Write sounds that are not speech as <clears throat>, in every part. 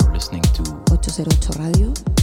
You're listening to 808 Radio.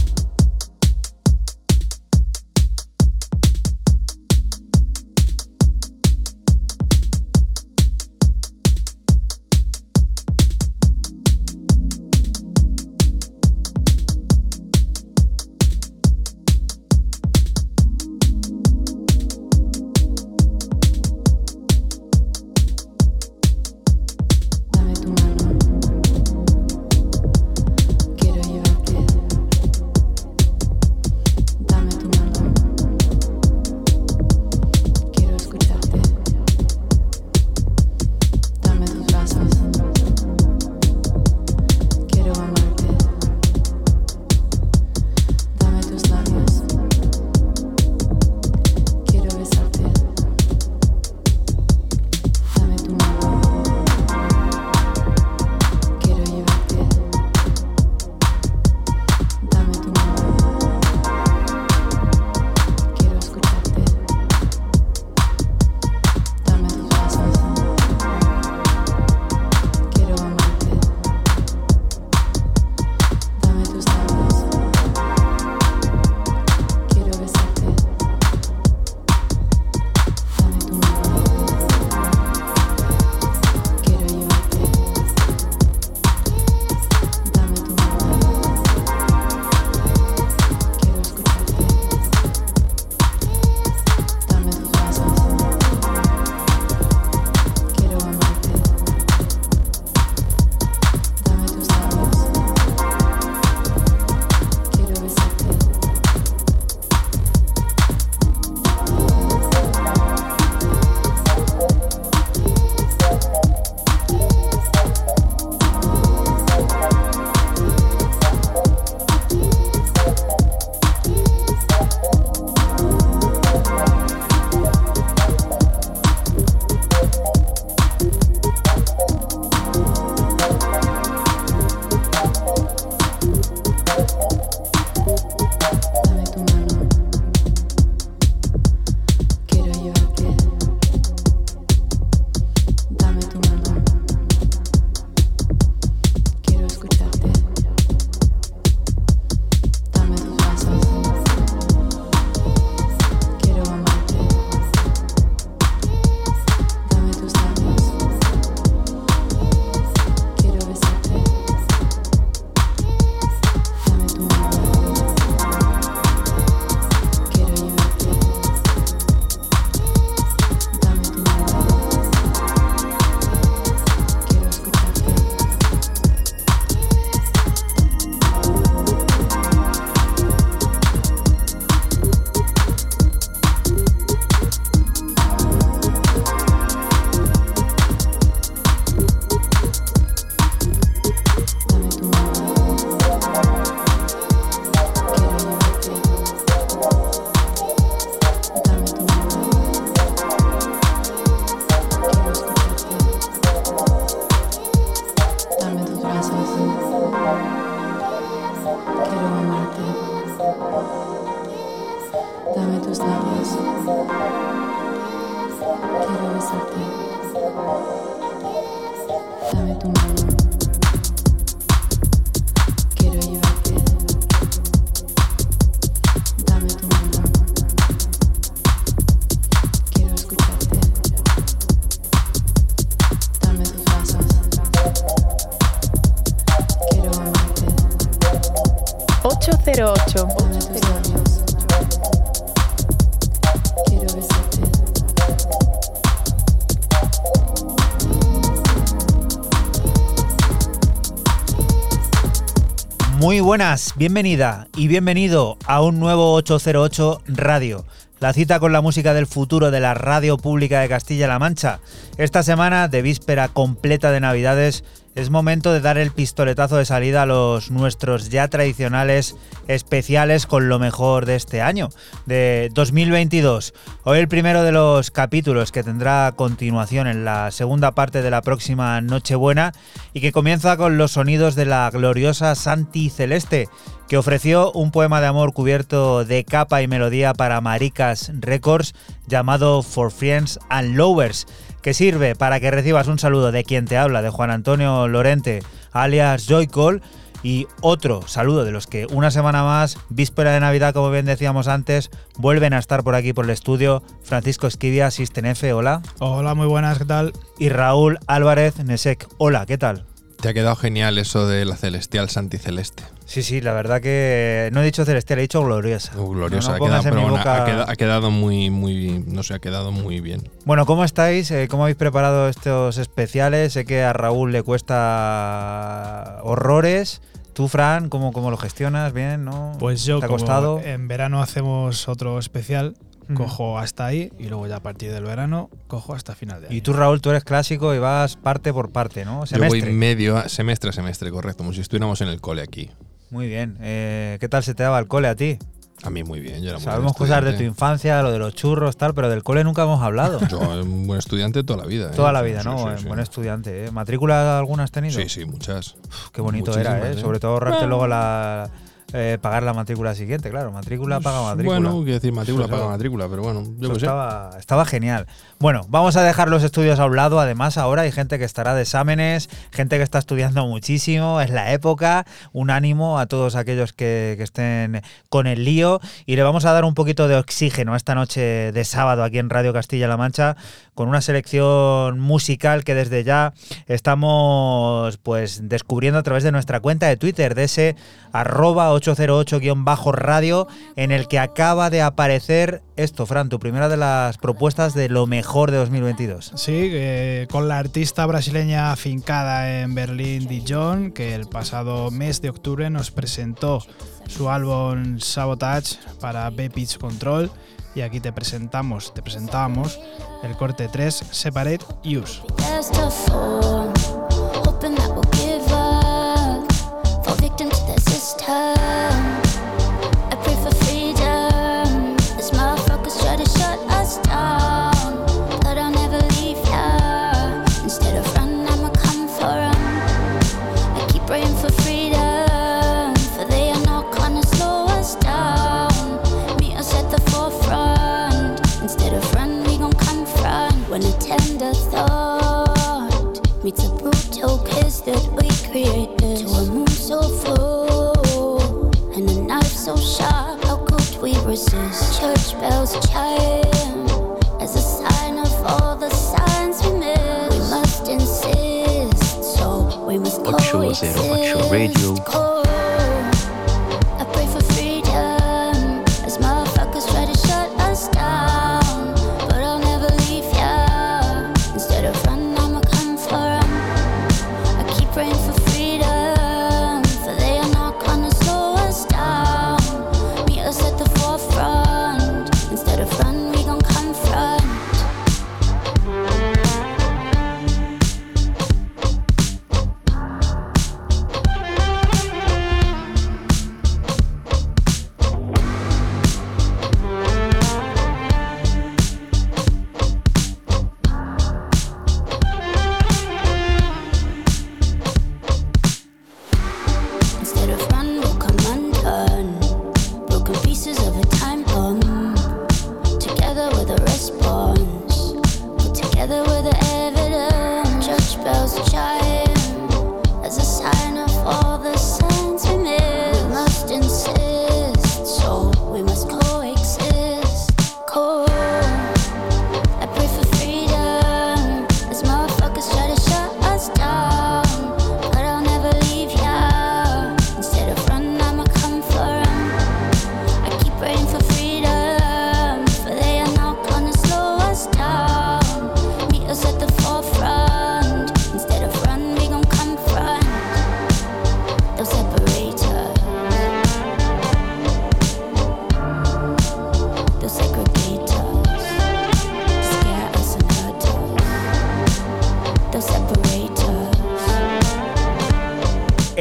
buenas, bienvenida y bienvenido a un nuevo 808 Radio, la cita con la música del futuro de la radio pública de Castilla-La Mancha. Esta semana, de víspera completa de Navidades, es momento de dar el pistoletazo de salida a los nuestros ya tradicionales especiales con lo mejor de este año, de 2022. Hoy el primero de los capítulos que tendrá continuación en la segunda parte de la próxima Nochebuena y que comienza con los sonidos de la gloriosa Santi Celeste, que ofreció un poema de amor cubierto de capa y melodía para Maricas Records llamado For Friends and Lovers que sirve para que recibas un saludo de quien te habla, de Juan Antonio Lorente, alias Joycall, y otro saludo de los que una semana más, víspera de Navidad, como bien decíamos antes, vuelven a estar por aquí por el estudio. Francisco Esquivia, System F, hola. Hola, muy buenas, ¿qué tal? Y Raúl Álvarez Nesek, hola, ¿qué tal? Te ha quedado genial eso de la celestial santiceleste. Sí, sí, la verdad que no he dicho celestial, he dicho gloriosa. Uh, gloriosa, No, no ha, quedado, pero boca- ha quedado, ha quedado muy, muy, no sé, ha quedado muy bien. Bueno, ¿cómo estáis? Eh, ¿Cómo habéis preparado estos especiales? Sé que a Raúl le cuesta horrores. Tú, Fran, ¿cómo, cómo lo gestionas? ¿Bien? ¿No? Pues yo, ¿Te ha como costado? en verano hacemos otro especial, Cojo hasta ahí y luego ya a partir del verano cojo hasta final de año. Y tú, Raúl, tú eres clásico y vas parte por parte, ¿no? Semestre. Yo voy medio, a- semestre a semestre, correcto, como si estuviéramos en el cole aquí. Muy bien. Eh, ¿Qué tal se te daba el cole a ti? A mí muy bien, yo era Sabemos cosas de tu infancia, lo de los churros, tal, pero del cole nunca hemos hablado. <laughs> Yo, un buen estudiante toda la vida. ¿eh? Toda la vida, Sí, ¿no? sí, sí. Buen estudiante, ¿eh? ¿Matrícula alguna has tenido? Sí, sí, muchas. Uf, qué bonito era, ¿eh? ¿eh? Sobre todo ahorrarte luego la... eh, pagar la matrícula siguiente, claro. Matrícula paga matrícula. Bueno, quiero decir, matrícula paga matrícula, pero bueno, yo sé. estaba, estaba genial. Bueno, vamos a dejar los estudios a un lado. Además, ahora hay gente que estará de exámenes, gente que está estudiando muchísimo. Es la época. Un ánimo a todos aquellos que, que estén con el lío. Y le vamos a dar un poquito de oxígeno esta noche de sábado aquí en Radio Castilla-La Mancha con una selección musical que desde ya estamos pues descubriendo a través de nuestra cuenta de Twitter, de ese arroba 808-radio, en el que acaba de aparecer esto, Fran, tu primera de las propuestas de lo mejor de 2022. Sí, eh, con la artista brasileña afincada en Berlín, Dijon, que el pasado mes de octubre nos presentó su álbum Sabotage para B-Pitch Control. Y aquí te presentamos, te presentamos el corte 3, Separate Use.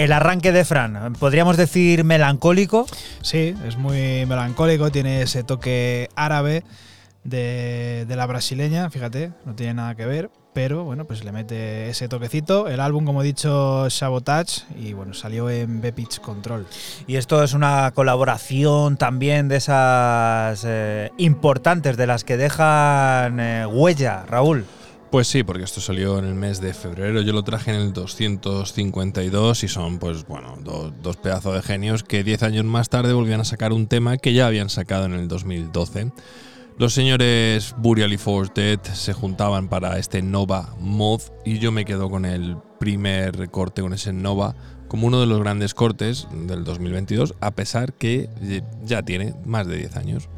El arranque de Fran, podríamos decir melancólico. Sí, es muy melancólico, tiene ese toque árabe de, de la brasileña, fíjate, no tiene nada que ver, pero bueno, pues le mete ese toquecito. El álbum, como he dicho, Sabotage, y bueno, salió en B-Pitch Control. Y esto es una colaboración también de esas eh, importantes, de las que dejan eh, huella, Raúl. Pues sí, porque esto salió en el mes de febrero. Yo lo traje en el 252 y son, pues bueno, do- dos pedazos de genios que 10 años más tarde volvían a sacar un tema que ya habían sacado en el 2012. Los señores Burial y Force Dead se juntaban para este Nova Mod y yo me quedo con el primer corte, con ese Nova, como uno de los grandes cortes del 2022, a pesar que ya tiene más de 10 años.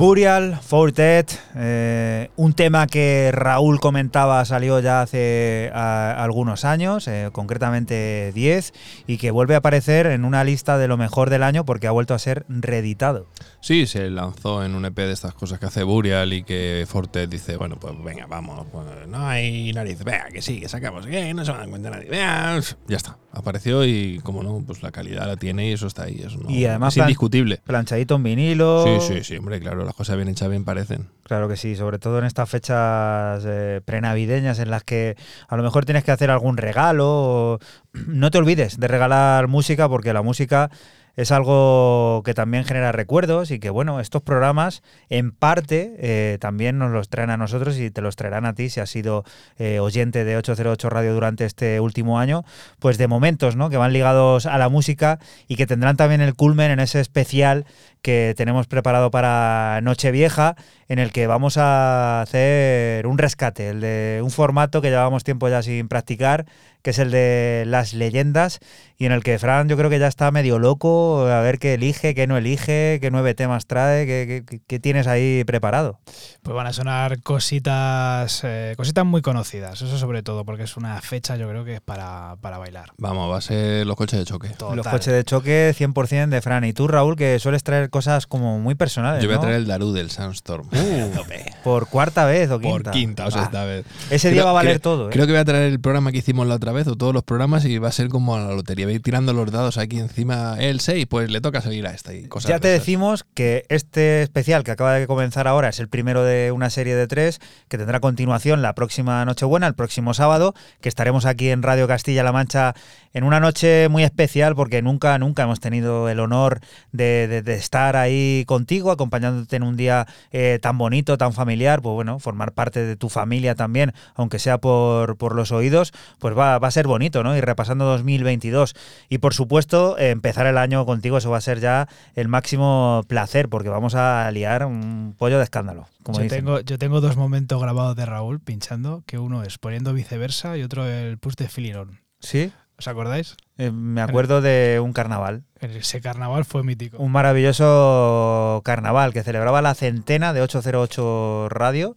Burial, Fortet, eh, un tema que Raúl comentaba salió ya hace a- algunos años, eh, concretamente 10, y que vuelve a aparecer en una lista de lo mejor del año porque ha vuelto a ser reeditado. Sí, se lanzó en un EP de estas cosas que hace Burial y que Forte dice, bueno, pues venga, vamos, pues no hay nariz, venga, que sí, que sacamos, que no se va a cuenta nadie, venga, ya está, apareció y como no, pues la calidad la tiene y eso está ahí, eso no, Y además es indiscutible. Planchadito en vinilo. Sí, sí, sí, hombre, claro, las cosas bien hechas bien parecen. Claro que sí, sobre todo en estas fechas eh, prenavideñas en las que a lo mejor tienes que hacer algún regalo. <clears throat> No te olvides de regalar música porque la música es algo que también genera recuerdos y que, bueno, estos programas en parte eh, también nos los traen a nosotros y te los traerán a ti si has sido eh, oyente de 808 Radio durante este último año, pues de momentos, ¿no? Que van ligados a la música y que tendrán también el culmen en ese especial que tenemos preparado para Nochevieja, en el que vamos a hacer un rescate, el de un formato que llevábamos tiempo ya sin practicar, que es el de las leyendas, y en el que Fran yo creo que ya está medio loco a ver qué elige, qué no elige, qué nueve temas trae, qué, qué- qué tienes ahí preparado. Pues van a sonar cositas, eh, cositas muy conocidas, eso sobre todo, porque es una fecha yo creo que es para, para bailar. Vamos, va a ser los coches de choque. Total. Los coches de choque 100% de Fran. Y tú, Raúl, que sueles traer cosas como muy personales, Yo voy a traer el Daru del Sandstorm. <laughs> Por cuarta vez o quinta. Por quinta, o sea, Va. esta vez. Ese día va a valer creo- todo, ¿eh? Creo que voy a traer el programa que hicimos la otra vez, o todos los programas, y va a ser como a la lotería. Voy a ir tirando los dados aquí encima. El 6, pues le toca seguir a esta y cosas Ya te decimos que este especial que acaba de comenzar ahora es el primero de una serie de tres que tendrá continuación la próxima Nochebuena, el próximo sábado, que estaremos aquí en Radio Castilla-La Mancha en una noche muy especial porque nunca, nunca hemos tenido el honor de, de- de estar ahí contigo, acompañándote en un día eh, tan bonito, tan familiar, pues bueno, formar parte de tu familia también, aunque sea por, por los oídos, pues va, va a ser bonito, ¿no? Y repasando 2022. Y por supuesto, empezar el año contigo, eso va a ser ya el máximo placer, porque vamos a liar un pollo de escándalo, como Yo dicen. tengo, yo tengo dos momentos grabados de Raúl pinchando, que uno es poniendo viceversa y otro el push de Filirón. ¿Sí? ¿Os acordáis? Eh, me acuerdo de un carnaval, Ese carnaval fue mítico. un maravilloso carnaval que celebraba la centena de 808 Radio.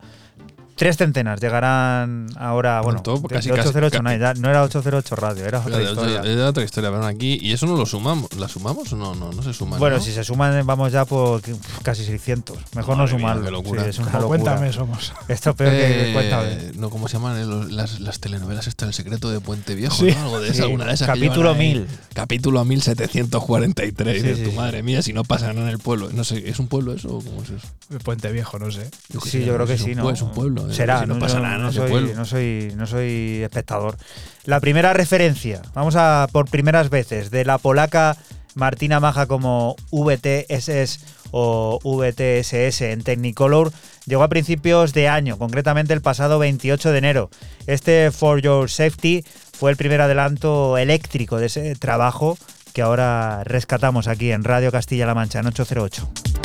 Tres centenas llegarán ahora, bueno, de- casi, de casi, 808 no, ya no era 808 Radio, era otra historia. De otra historia, pero aquí. Y eso no lo sumamos. ¿La sumamos o no? No, no se suma. Bueno, ¿no? si se suman vamos ya por casi 600. Mejor no Madre mía, sumarlo. qué locura. Sí, es una locura. Cuéntame, somos. Esto es peor que Eh, cuéntame. No, ¿cómo se llaman eh? Los- las, las telenovelas? Está El secreto de Puente Viejo, Sí. ¿no? Algo de esa, Sí. alguna de esas. que Capítulo llevan ahí. 1000. Capítulo 1743. Sí, de sí, tu sí. madre mía, si no pasan en el pueblo. No sé, ¿es un pueblo eso o cómo es eso? El Puente Viejo, no sé. Yo Sí, sé, yo creo que sí, ¿no? Es un pueblo. Eh, Será, si no, pasa nada no soy, pueblo. no, soy, no soy espectador. La primera referencia, vamos a por primeras veces, de la polaca Martina Maja como VTSS o VTSS en Technicolor, llegó a principios de año, concretamente el pasado 28 de enero. Este For Your Safety fue el primer adelanto eléctrico de ese trabajo que ahora rescatamos aquí en Radio Castilla-La Mancha en 808.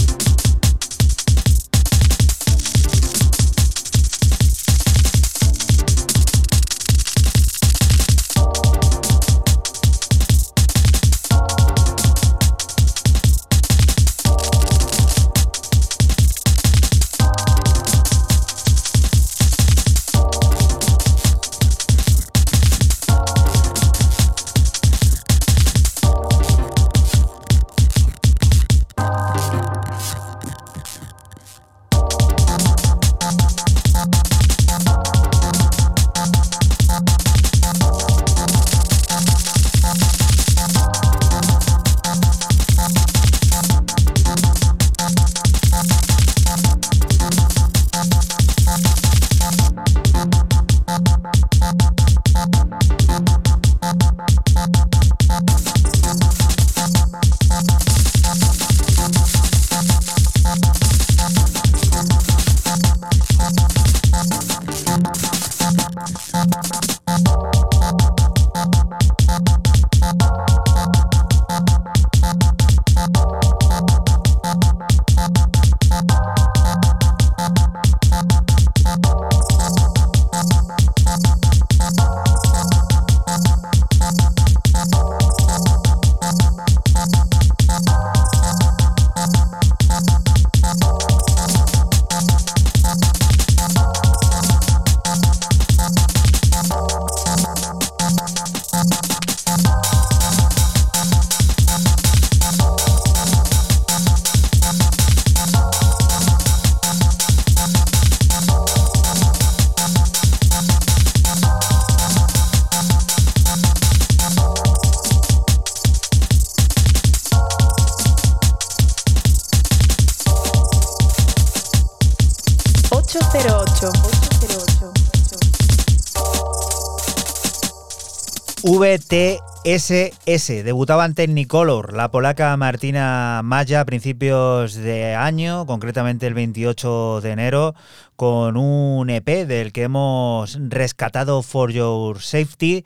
Debutaba en Technicolor la polaca Martina Maya a principios de año, concretamente el 28 de enero, con un EP del que hemos rescatado For Your Safety.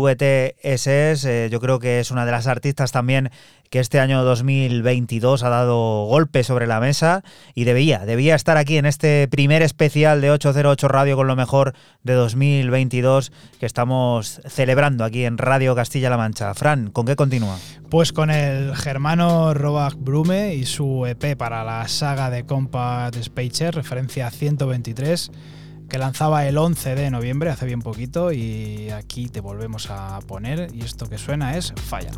VTSS, eh, yo creo que es una de las artistas también que este año 2022 ha dado golpe sobre la mesa y debía, debía estar aquí en este primer especial de 808 Radio con lo mejor de 2022 que estamos celebrando aquí en Radio Castilla-La Mancha. Fran, ¿con qué continúa? Pues con el germano Robach Brume y su EP para la saga de Compact Spacer, referencia 123, que lanzaba el 11 de noviembre, hace bien poquito, y aquí te volvemos a poner, y esto que suena es Falla.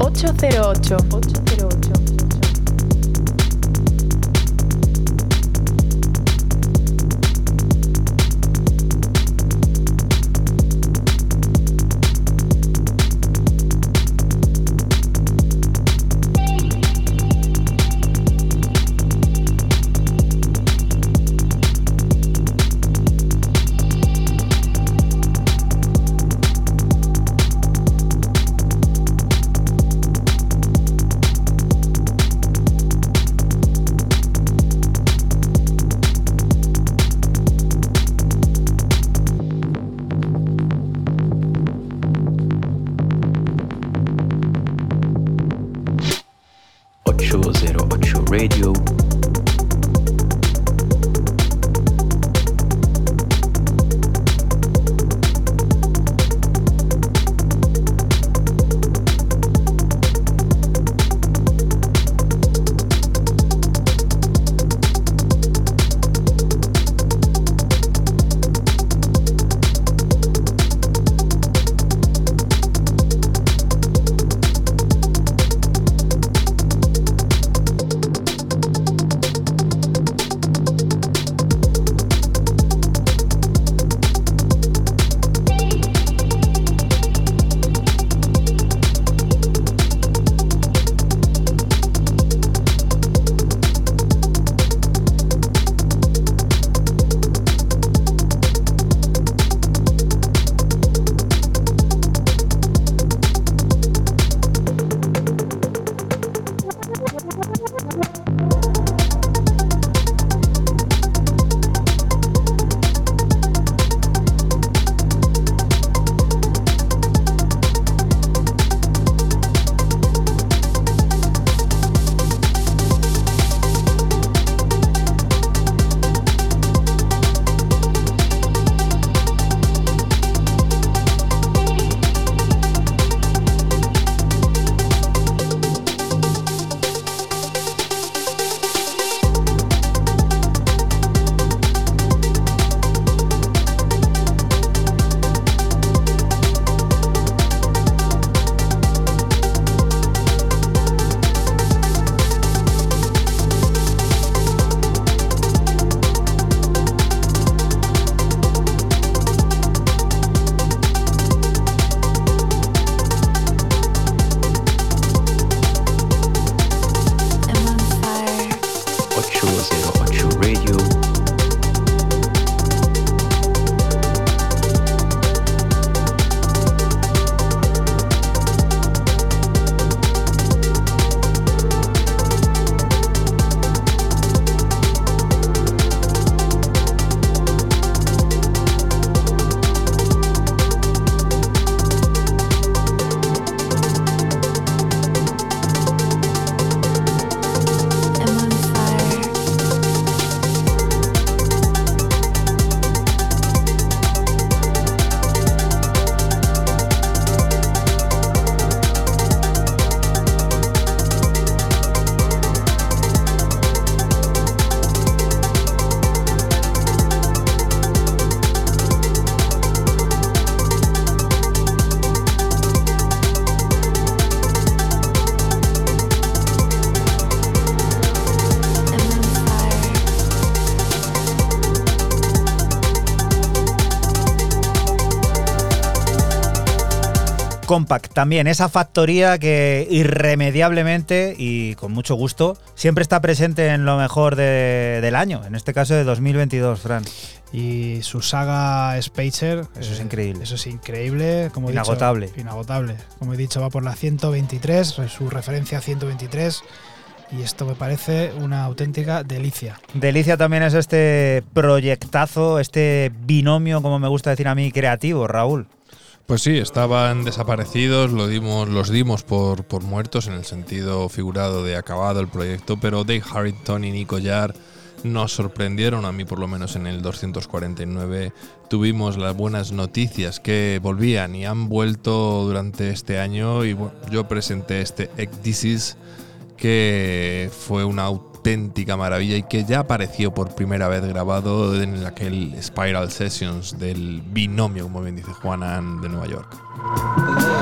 808. 808. También, esa factoría que irremediablemente y con mucho gusto siempre está presente en lo mejor de- del año, en este caso de 2022, Fran. Y su saga Spacer. eh, Eso es increíble. Eso es increíble. Como he dicho, Inagotable. inagotable. Como he dicho, va por la 123, su referencia 123. Y esto me parece una auténtica delicia. Delicia también es este proyectazo, este binomio, como me gusta decir a mí, creativo, Raúl. Pues sí, estaban desaparecidos, lo dimos, los dimos por, por muertos en el sentido figurado de acabado el proyecto, pero Dave Harrington y Nico Yar nos sorprendieron, a mí por lo menos en el 249 tuvimos las buenas noticias que volvían y han vuelto durante este año y bueno, yo presenté este Ecdysis que fue una auténtica maravilla y que ya apareció por primera vez grabado en aquel Spiral Sessions del binomio, como bien dice Juanan, de Nueva York.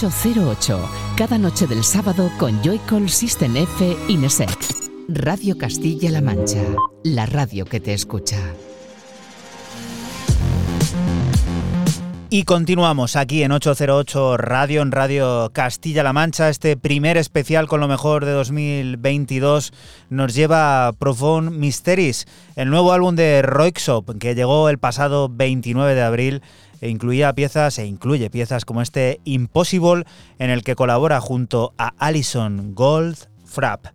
...808... Cada noche del sábado con Joycall System F Inesec. Radio Castilla-La Mancha. La radio que te escucha. Y continuamos aquí en 808 Radio, en Radio Castilla-La Mancha. Este primer especial con lo mejor de 2022 nos lleva a Profound Mysteries, el nuevo álbum de Roixop que llegó el pasado 29 de abril e incluía piezas e incluye piezas como este Impossible en el que colabora junto a Alison Gold Frapp.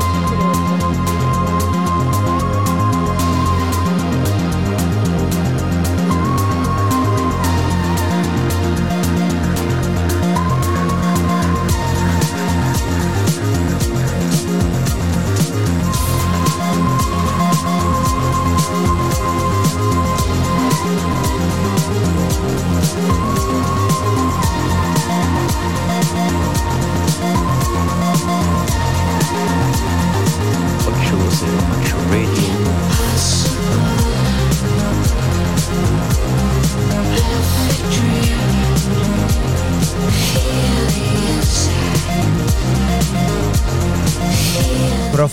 808.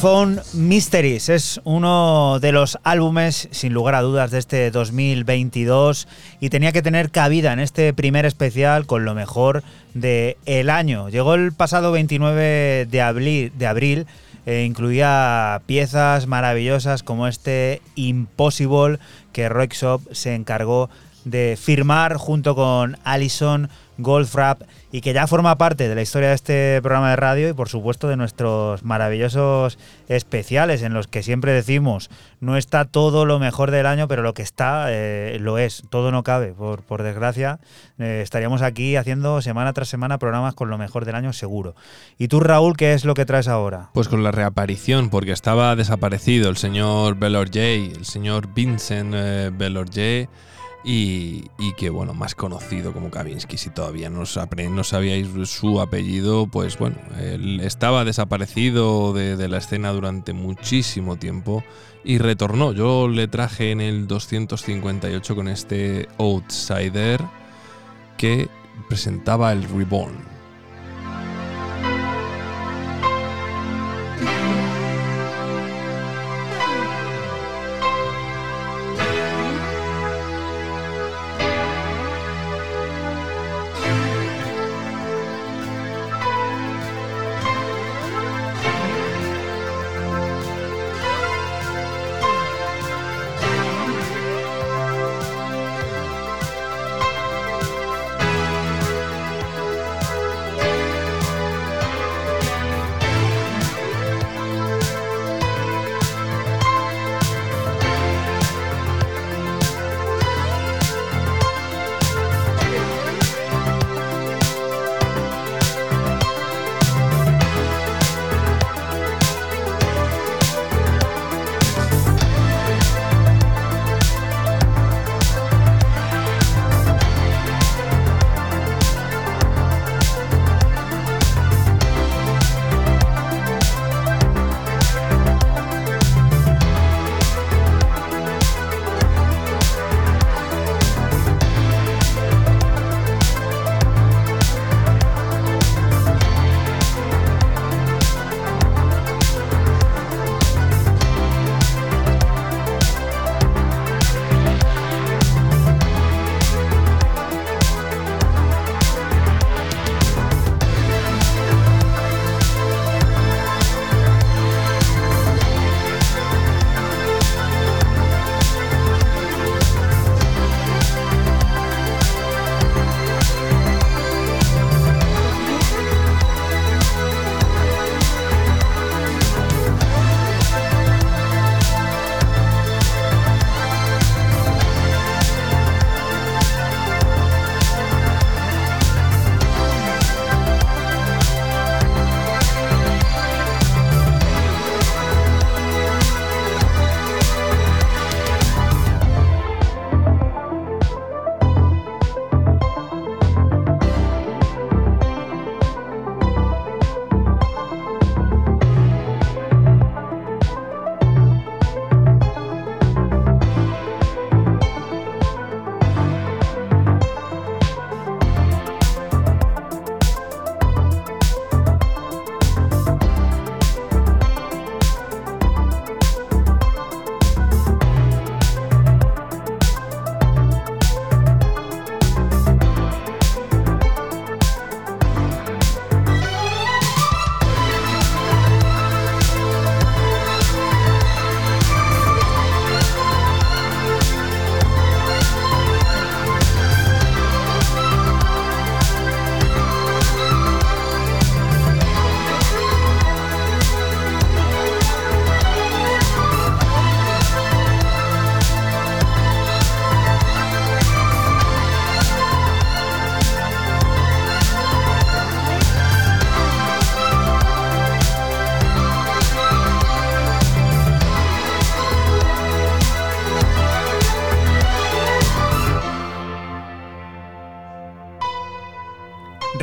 Profound Mysteries es uno de los álbumes, sin lugar a dudas, de este 2022 y tenía que tener cabida en este primer especial con lo mejor del el año. Llegó el pasado 29 de abril, de abril e incluía piezas maravillosas como este Impossible que Roixop se encargó de firmar junto con Alison Goldfrapp y que ya forma parte de la historia de este programa de radio y por supuesto de nuestros maravillosos especiales en los que siempre decimos no está todo lo mejor del año pero lo que está eh, lo es, todo no cabe por, por desgracia eh, estaríamos aquí haciendo semana tras semana programas con lo mejor del año seguro y tú Raúl ¿qué es lo que traes ahora? Pues con la reaparición, porque estaba desaparecido el señor Bellorgey, el señor Vincent eh, y, que, bueno, más conocido como Kavinsky. Si todavía no sabíais su apellido, pues bueno, él estaba desaparecido de, de la escena durante muchísimo tiempo y retornó. Yo le traje en el 258 con este Outsider que presentaba el Reborn.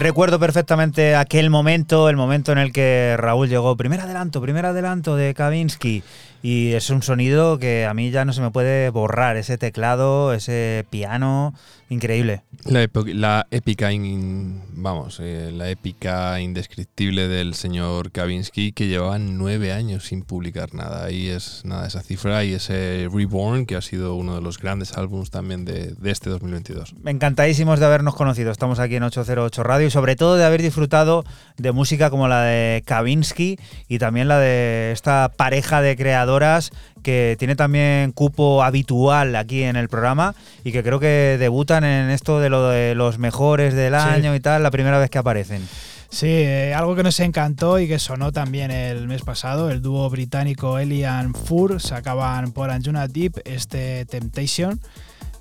Recuerdo perfectamente aquel momento, el momento en el que Raúl llegó, primer adelanto, primer adelanto de Kavinsky. Y es un sonido que a mí ya no se me puede borrar, ese teclado, ese piano, increíble. La, la épica, in- vamos, eh, la épica indescriptible del señor Kavinsky que llevaba nueve años sin publicar nada. Ahí es nada esa cifra y ese Reborn que ha sido uno de los grandes álbumes también de, de este 2022. Encantadísimos de habernos conocido. Estamos aquí en 808 Radio y sobre todo de haber disfrutado de música como la de Kavinsky y también la de esta pareja de creadoras que tiene también cupo habitual aquí en el programa y que creo que debutan en esto de lo de los mejores del Sí. año y tal, la primera vez que aparecen. Sí, eh, algo que nos encantó y que sonó también el mes pasado, el dúo británico Elian Fur sacaban por Anjuna Deep este Temptation,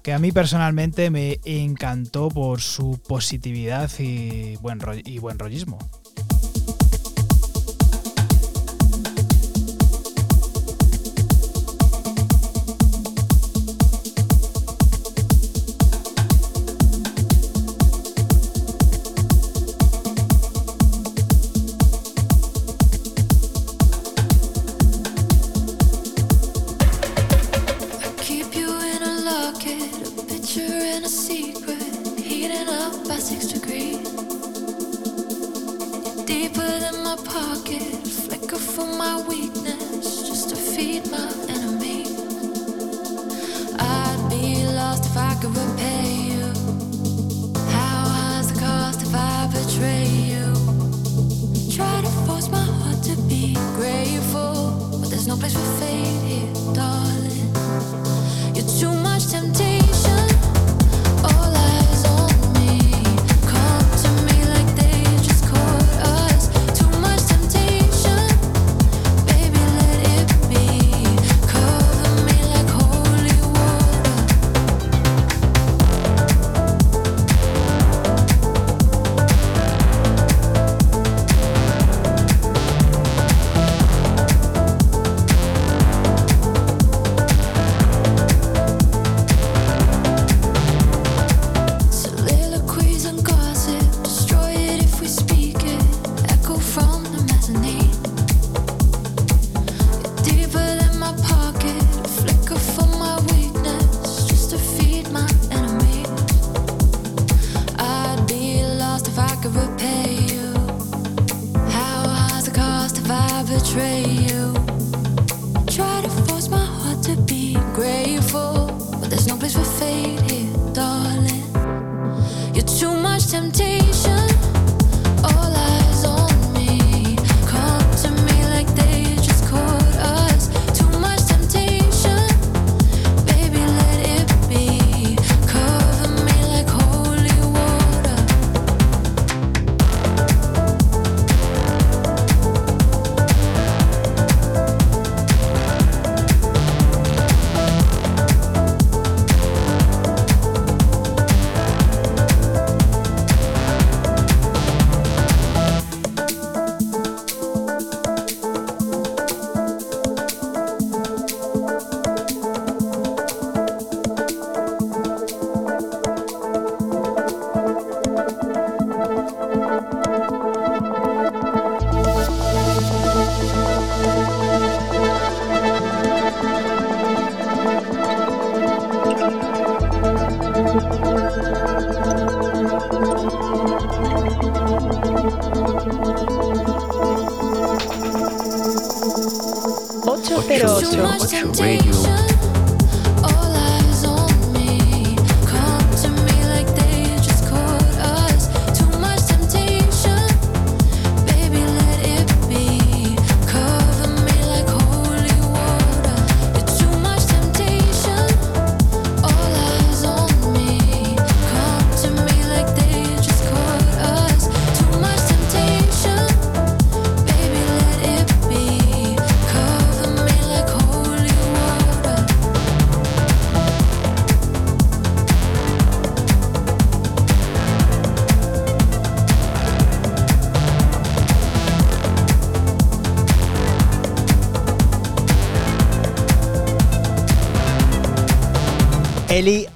que a mí personalmente me encantó por su positividad y buen, y buen rollismo. No place for fate here, darling.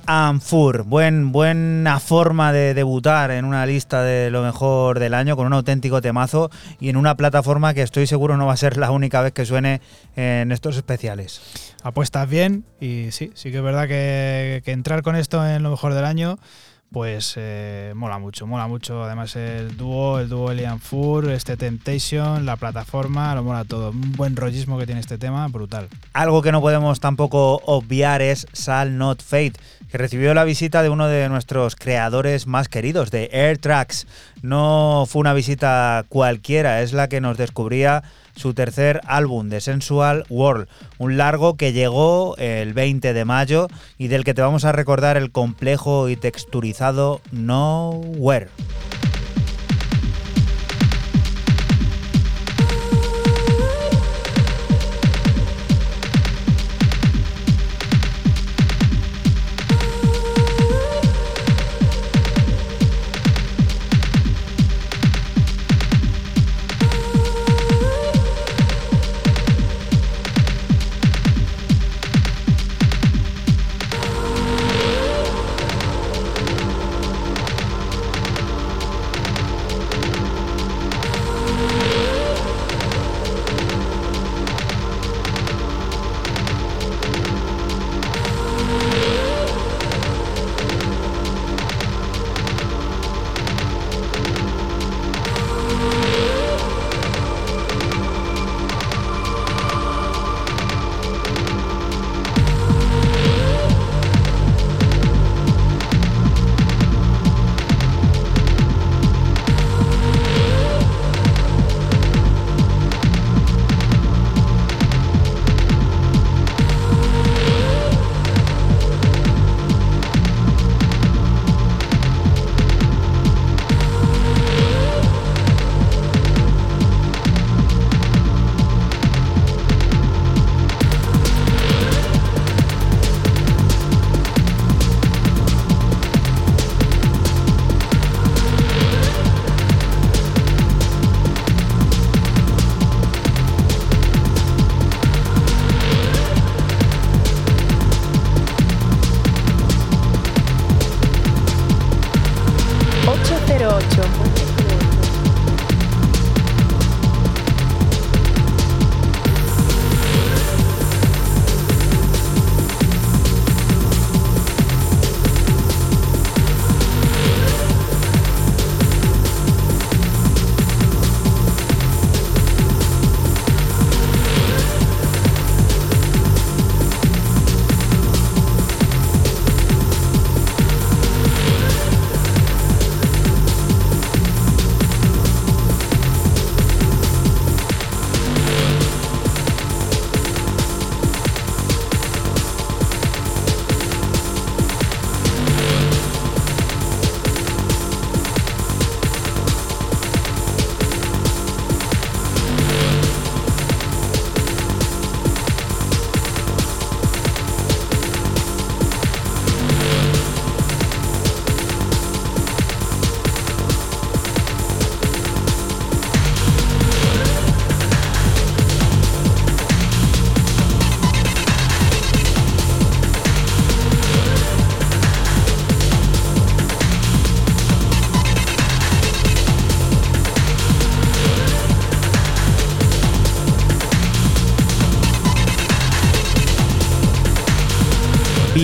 Anfur, buen, buena forma de debutar en una lista de lo mejor del año con un auténtico temazo y en una plataforma que estoy seguro no va a ser la única vez que suene en estos especiales. Apuestas bien y sí, sí que es verdad que, que entrar con esto en lo mejor del año pues eh, mola mucho, mola mucho. Además el dúo, el dúo Elian Fur, este Temptation, la plataforma, lo mola todo. Un buen rollismo que tiene este tema, brutal. Algo que no podemos tampoco obviar es Sal Not Fate, recibió la visita de uno de nuestros creadores más queridos, de Air Tracks. No fue una visita cualquiera, es la que nos descubría su tercer álbum, The Sensual World, un largo que llegó el 20 de mayo y del que te vamos a recordar el complejo y texturizado Nowhere.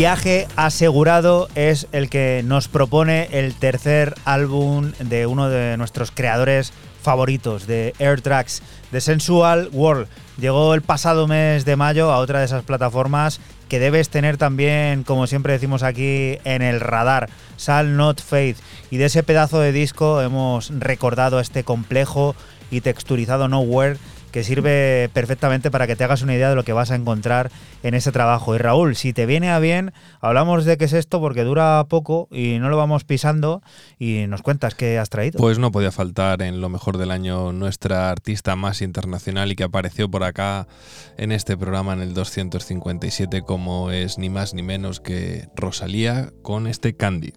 Viaje asegurado es el que nos propone el tercer álbum de uno de nuestros creadores favoritos de Air Tracks, The Sensual World. Llegó el pasado mes de mayo a otra de esas plataformas que debes tener también, como siempre decimos aquí, en el radar, Sal Not Faith. Y de ese pedazo de disco hemos recordado este complejo y texturizado Nowhere que sirve perfectamente para que te hagas una idea de lo que vas a encontrar en ese trabajo. Y Raúl, si te viene a bien, hablamos de qué es esto porque dura poco y no lo vamos pisando y nos cuentas qué has traído. Pues no podía faltar en lo mejor del año nuestra artista más internacional y que apareció por acá en este programa en el 257 como es ni más ni menos que Rosalía con este Candy.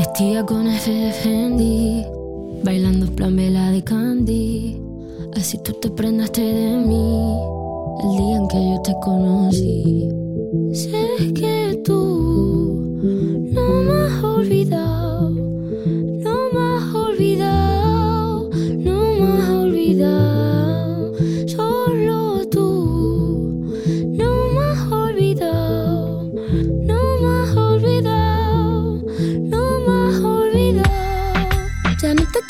Vestida con F de Fendi, bailando plan vela de Candy. Así tú te prendaste de mí. el día en que yo te conocí. Sé que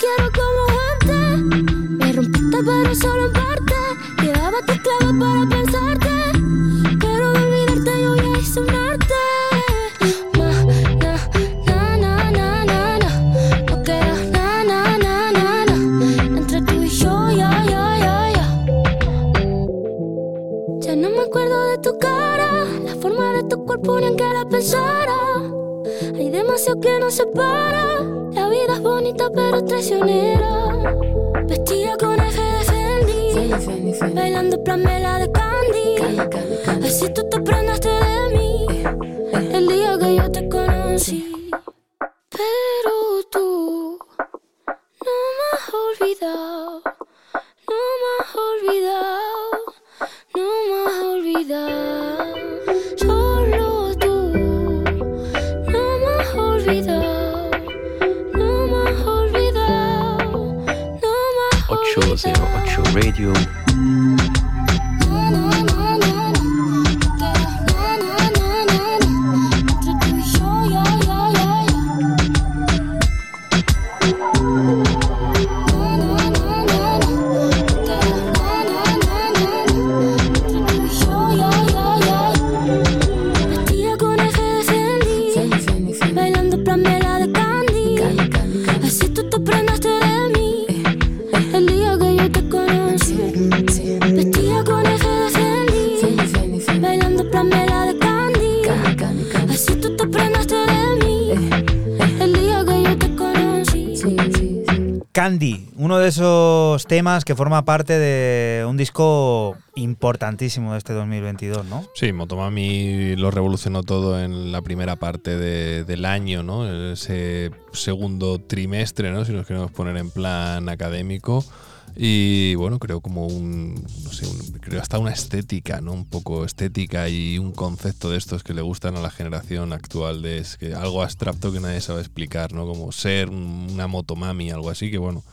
quiero como antes, me rompiste pero solo en parte. Llevaba tus clavos para pensarte, pero de olvidarte yo ya hice un arte. Cuerpo ni que la pensara. Hay demasiado que nos separa. Bonita pero traicionera. Vestida con eje de Fendi, bailando plamela de Candy. Así tú te prendaste de mí el día que yo te conocí. Pero tú no me has olvidado, no me has olvidado, no me has olvidado. Radio. Esos temas que forma parte de un disco importantísimo de este 2022, ¿no? Sí, Motomami lo revolucionó todo en la primera parte de- del año, ¿no? Ese segundo trimestre, ¿no? Si nos queremos poner en plan académico. Y bueno, creo como un, no sé, un- creo hasta una estética, ¿no? Un poco estética y un concepto de estos que le gustan a la generación actual, de es que algo abstracto que nadie sabe explicar, ¿no? Como ser un- una motomami, algo así, que bueno,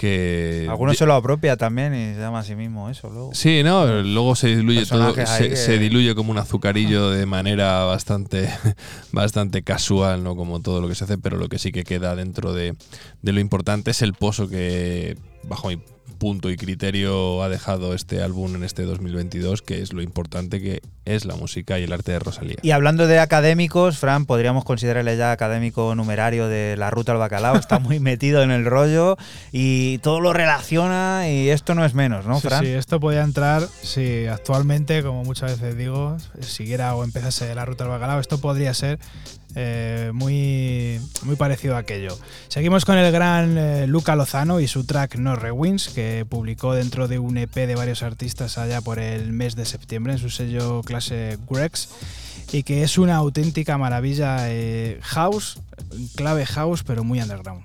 que... Algunos se lo apropia también y se llama a sí mismo eso luego. Sí, no, luego se diluye todo, que- se diluye como un azucarillo de manera bastante, <laughs> bastante casual, ¿no? Como todo lo que se hace, pero lo que sí que queda dentro de, de lo importante es el pozo que, bajo mi punto y criterio, ha dejado este álbum en este 2022, que es lo importante que es la música y el arte de Rosalía. Y hablando de académicos, Fran, podríamos considerarle ya académico numerario de la ruta al bacalao. Está muy <laughs> metido en el rollo y todo lo relaciona y esto no es menos, ¿no, Sí, Fran? sí, esto podía entrar, si actualmente, como muchas veces digo, siguiera o empezase la ruta al bacalao, esto podría ser eh, muy, muy parecido a aquello. Seguimos con el gran eh, Luca Lozano y su track No Rewins, que publicó dentro de un EP de varios artistas allá por el mes de septiembre en su sello clase Grex y que es una auténtica maravilla eh, house, clave house, pero muy underground.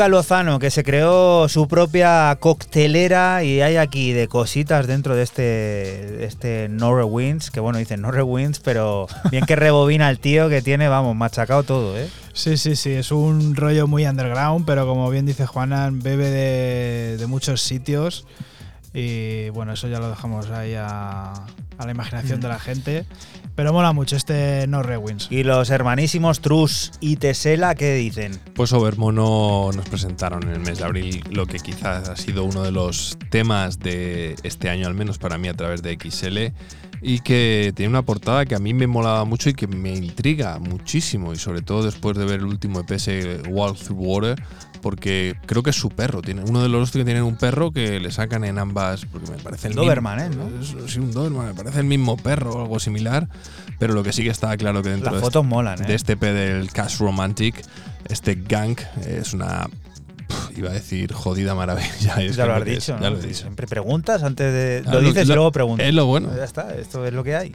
Luca Lozano, que se creó su propia coctelera y hay aquí de cositas dentro de este, de este que bueno, dicen No Rewinds, pero bien que rebobina el tío que tiene, vamos, machacado todo, ¿eh? Sí, sí, sí, es un rollo muy underground, pero como bien dice Juana, bebe de, de muchos sitios. Y bueno, eso ya lo dejamos ahí a, a la imaginación de la gente. Pero mola mucho este No Rewins. Y los hermanísimos Trus y Tesela, ¿qué dicen? Pues Overmono nos presentaron en el mes de abril lo que quizás ha sido uno de los temas de este año, al menos para mí, a través de XL, y que tiene una portada que a mí me molaba mucho y que me intriga muchísimo, y sobre todo después de ver el último EP, ese Walk Through Water, porque creo que es su perro. Tiene, uno de los dos que tienen un perro que le sacan en ambas, porque me parece el Doberman, mismo, ¿eh? ¿no? es- Sí, un Doberman, me parece el mismo perro o algo similar, pero lo que sí que está claro que dentro Las de fotos molan, ¿eh? de este EP del Cash Romantic, este gang es una. Iba a decir jodida maravilla. es ya lo has es, dicho, ¿no? Ya lo he dicho. Siempre preguntas antes de. Ah, lo dices lo- y luego preguntas. es lo bueno. Ya está, esto es lo que hay.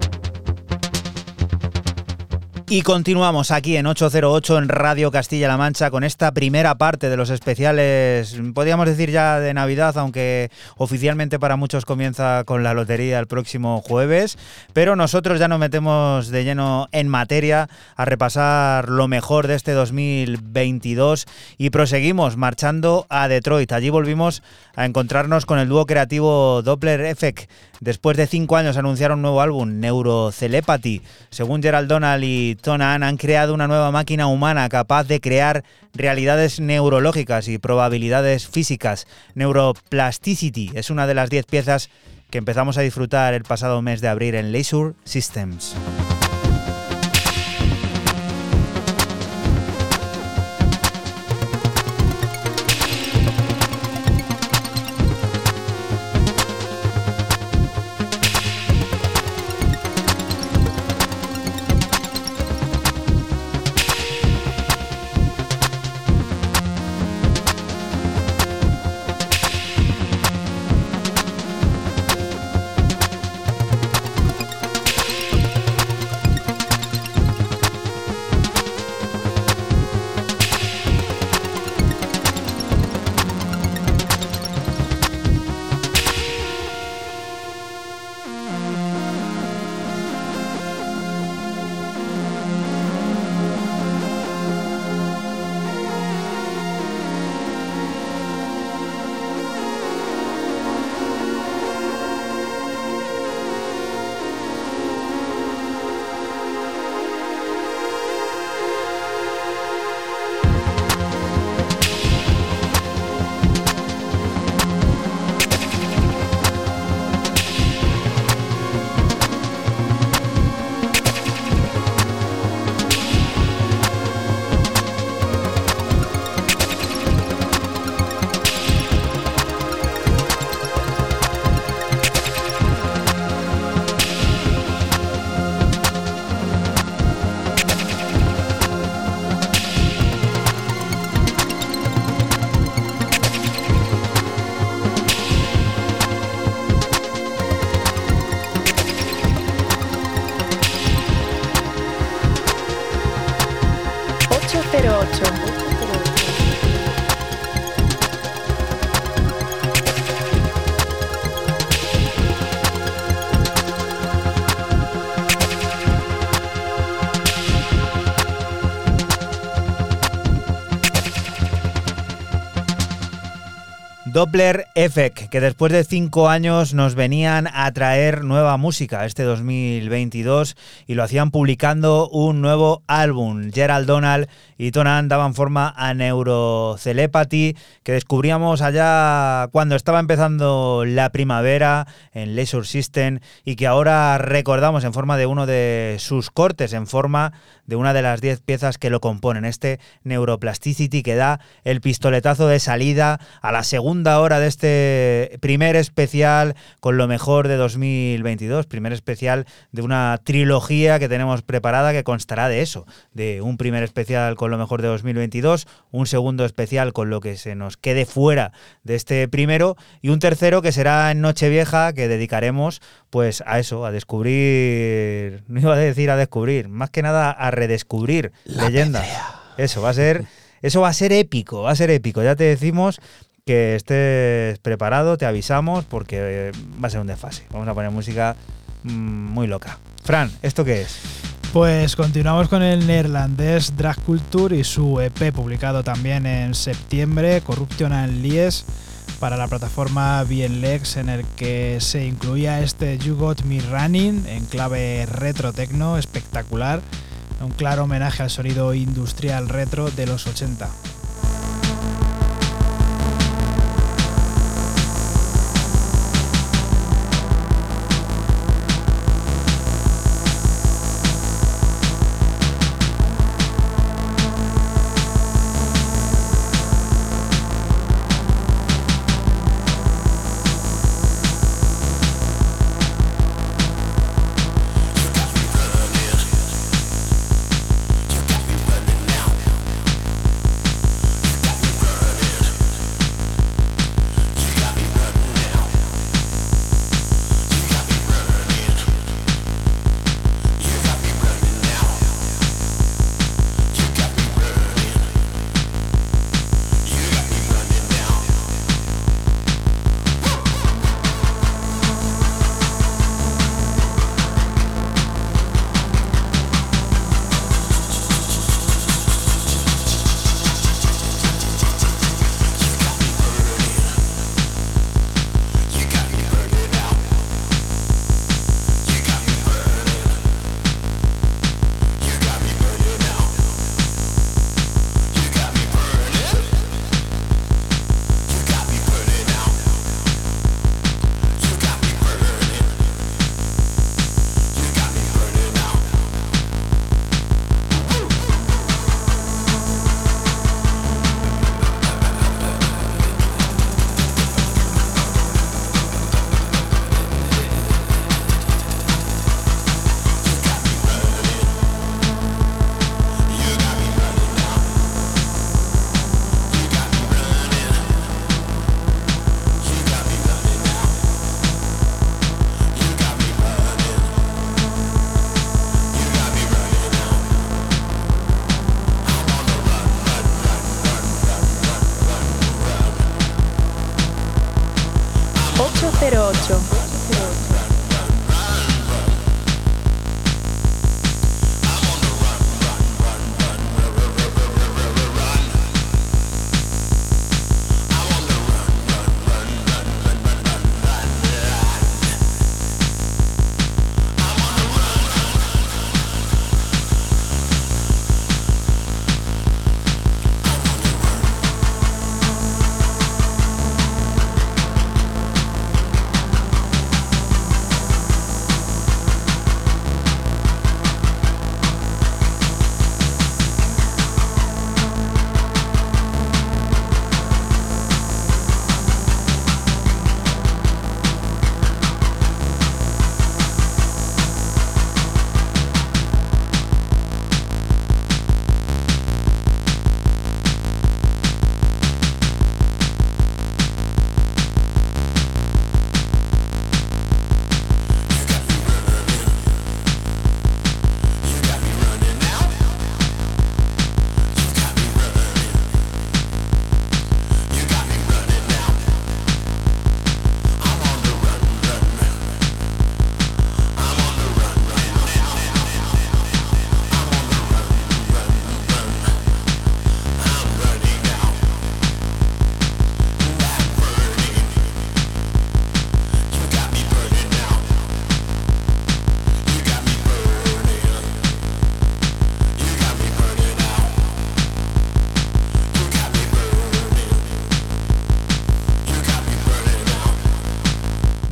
Y continuamos aquí en 808 en Radio Castilla-La Mancha con esta primera parte de los especiales, podríamos decir ya de Navidad, aunque oficialmente para muchos comienza con la lotería el próximo jueves. Pero nosotros ya nos metemos de lleno en materia a repasar lo mejor de este 2022 y proseguimos marchando a Detroit. Allí volvimos a encontrarnos con el dúo creativo Doppler Effect. Después de cinco años anunciaron un nuevo álbum, Neurocelepathy. Según Gerald Donald y Tonan, han creado una nueva máquina humana capaz de crear realidades neurológicas y probabilidades físicas. Neuroplasticity es una de las diez piezas que empezamos a disfrutar el pasado mes de abril en Leisure Systems. Doppler Effect, que después de cinco años nos venían a traer nueva música este 2022 y lo hacían publicando un nuevo álbum. Gerald Donald y Tonan daban forma a Neurocelepathy, que descubríamos allá cuando estaba empezando la primavera en Leisure System y que ahora recordamos en forma de uno de sus cortes, en forma de una de las diez piezas que lo componen. Este Neuroplasticity que da el pistoletazo de salida a la segunda hora de este primer especial con lo mejor de 2022, primer especial de una trilogía que tenemos preparada que constará de eso, de un primer especial con lo mejor de 2022, un segundo especial con lo que se nos quede fuera de este primero y un tercero que será en Nochevieja que dedicaremos pues a eso, a descubrir, <laughs> no iba a decir a descubrir, más que nada a redescubrir leyendas. Eso va a ser eso va a ser épico, va a ser épico. Ya te decimos que estés preparado, te avisamos porque eh, va a ser un desfase. Vamos a poner música mm, muy loca. Fran, ¿esto qué es? Pues continuamos con el neerlandés Drag Culture y su EP publicado también en septiembre, Corruption and Lies, para la plataforma Bienlex, en el que se incluía este You Got Me Running en clave retro techno espectacular, un claro homenaje al sonido industrial retro de los 80.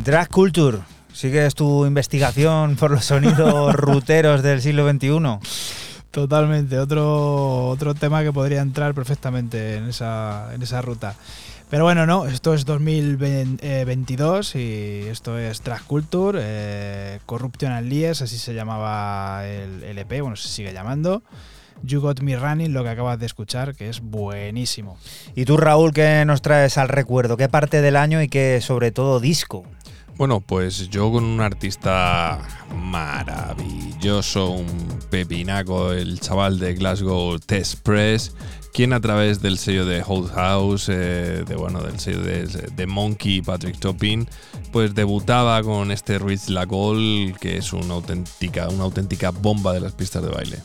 Drag Culture. ¿Sigues tu investigación por los sonidos <laughs> ruteros del siglo XXI? Totalmente, otro, otro tema que podría entrar perfectamente en esa, en esa ruta. Pero bueno, no, esto es 2022 y esto es Drag Culture, eh, Corruption and Lies, así se llamaba el LP, bueno, se sigue llamando. You Got Me Running, lo que acabas de escuchar, que es buenísimo. ¿Y tú, Raúl, qué nos traes al recuerdo? ¿Qué parte del año y qué, sobre todo, disco? Bueno, pues yo con un artista maravilloso, un pepinaco, el chaval de Glasgow, Tess Press, quien a través del sello de House House, eh, de, bueno, del sello de, de Monkey Patrick Topping, pues debutaba con este Rich Lagol, que es una auténtica, una auténtica bomba de las pistas de baile.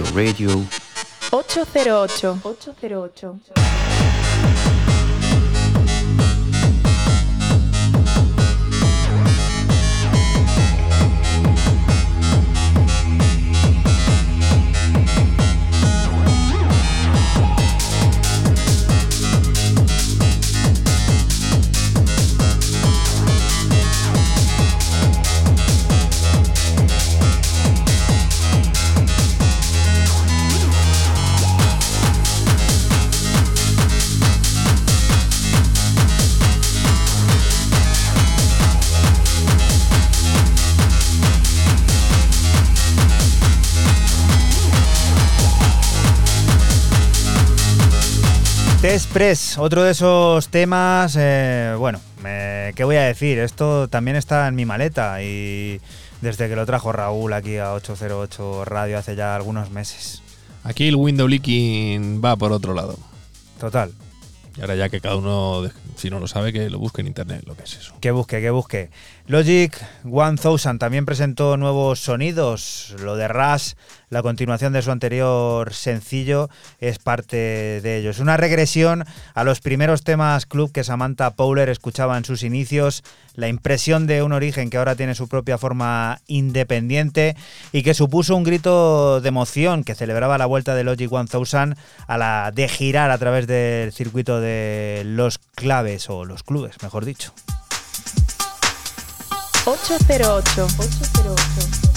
808 Radio 808. 808. Test Press, otro de esos temas, eh, bueno, me- ¿qué voy a decir? Esto también está en mi maleta y desde que lo trajo Raúl aquí a 808 Radio hace ya algunos meses. Aquí el window leaking va por otro lado. Total, Y ahora ya que cada uno, si no lo sabe, que lo busque en internet, lo que es eso. que busque, que busque. Logic 1000 también presentó nuevos sonidos. Lo de Rush, la continuación de su anterior sencillo, es parte de ello. Es una regresión a los primeros temas club que Samantha Powler escuchaba en sus inicios, la impresión de un origen que ahora tiene su propia forma independiente y que supuso un grito de emoción que celebraba la vuelta de Logic 1000 a la de girar a través del circuito de los claves o los clubes, mejor dicho. 808. 808.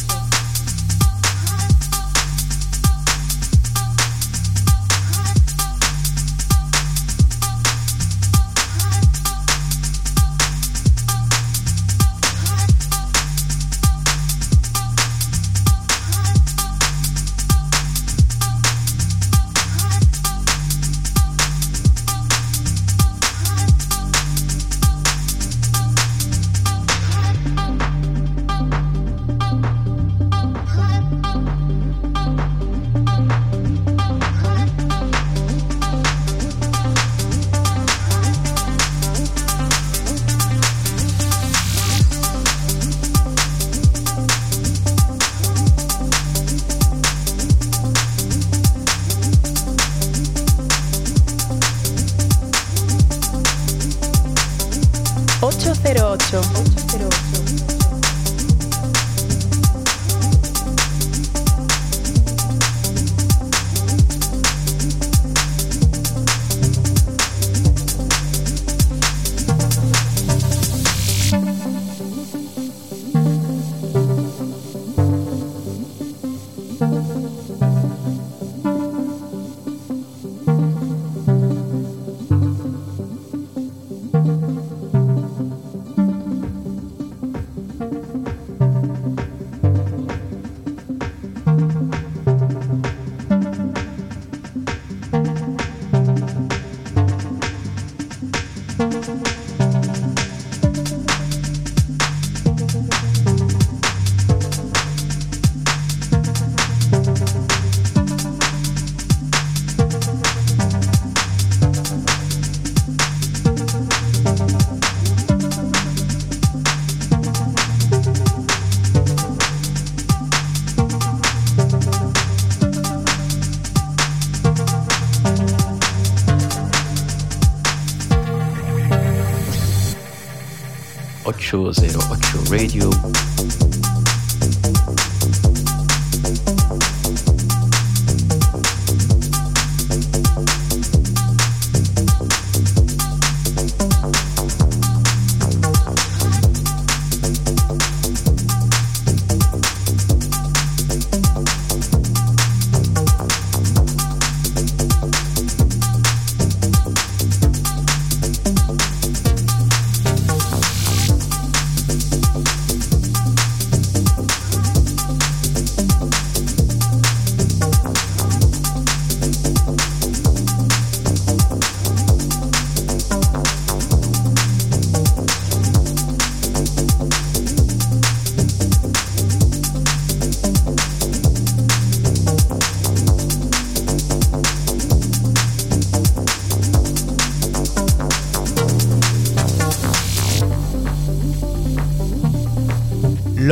808 Radio.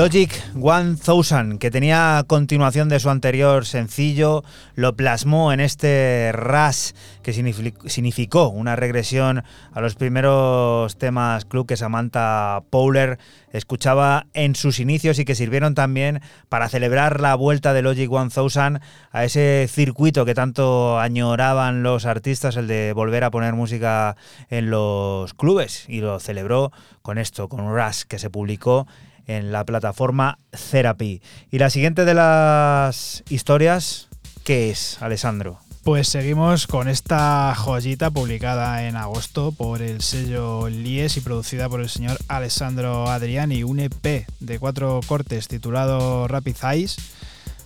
Logic 1000, que tenía continuación de su anterior sencillo, lo plasmó en este Rush, que signifi- significó una regresión a los primeros temas club que Samantha Powler escuchaba en sus inicios y que sirvieron también para celebrar la vuelta de Logic 1000 a ese circuito que tanto añoraban los artistas, el de volver a poner música en los clubes, y lo celebró con esto, con Rush, que se publicó en la plataforma Therapy. Y la siguiente de las historias, ¿qué es, Alessandro? Pues seguimos con esta joyita publicada en agosto por el sello Lies y producida por el señor Alessandro Adriani, un EP de cuatro cortes titulado Rapid Eyes,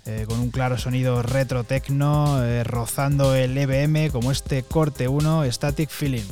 eh, con un claro sonido retro techno, eh, rozando el EBM como este corte 1 Static Feeling.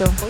Rachel.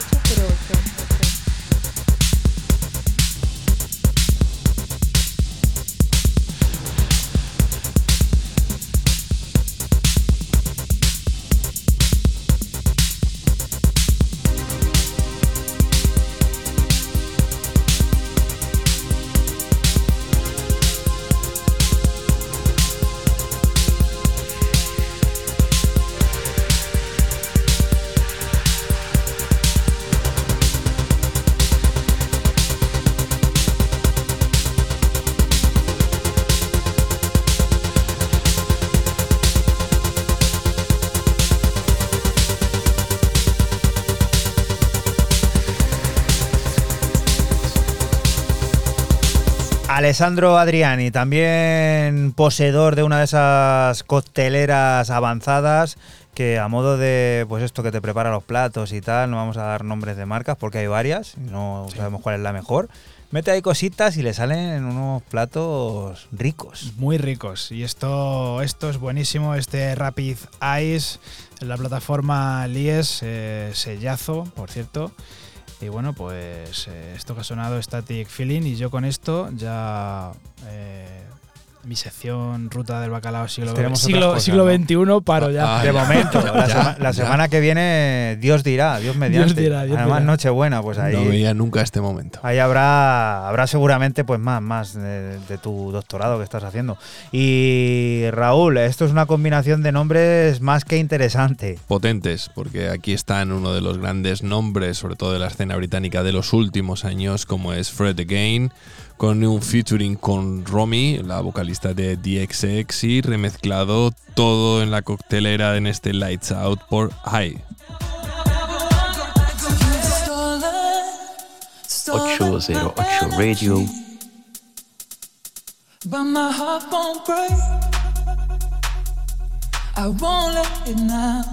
Alessandro Adriani, también poseedor de una de esas cocteleras avanzadas que a modo de, pues esto que te prepara los platos y tal, no vamos a dar nombres de marcas porque hay varias, y no sabemos cuál es la mejor. Mete ahí cositas y le salen unos platos ricos. Muy ricos. Y esto, esto es buenísimo, este Rapid Eyes en la plataforma Lies, eh, sellazo, por cierto. Y bueno, pues eh, esto que ha sonado Static Feeling y yo con esto ya mi sección Ruta del Bacalao siglo, Tenemos siglo, otras cosas, siglo ¿no? XXI paro ya. Ah, de ya. momento, <laughs> la, Ya, sema- la ya. semana que viene, Dios dirá, Dios mediante. dirá, Dios Además, dirá. Nochebuena, pues ahí. No veía nunca este momento. Ahí habrá, habrá seguramente pues más, más de, de tu doctorado que estás haciendo. Y Raúl, esto es una combinación de nombres más que interesante. Potentes, porque aquí están uno de los grandes nombres, sobre todo de la escena británica de los últimos años, como es Fred Again, con un featuring con Romy, la vocalista de DXX, y remezclado todo en la coctelera en este Lights Out por High. 808 Radio. But my heart won't break. I won't let it now.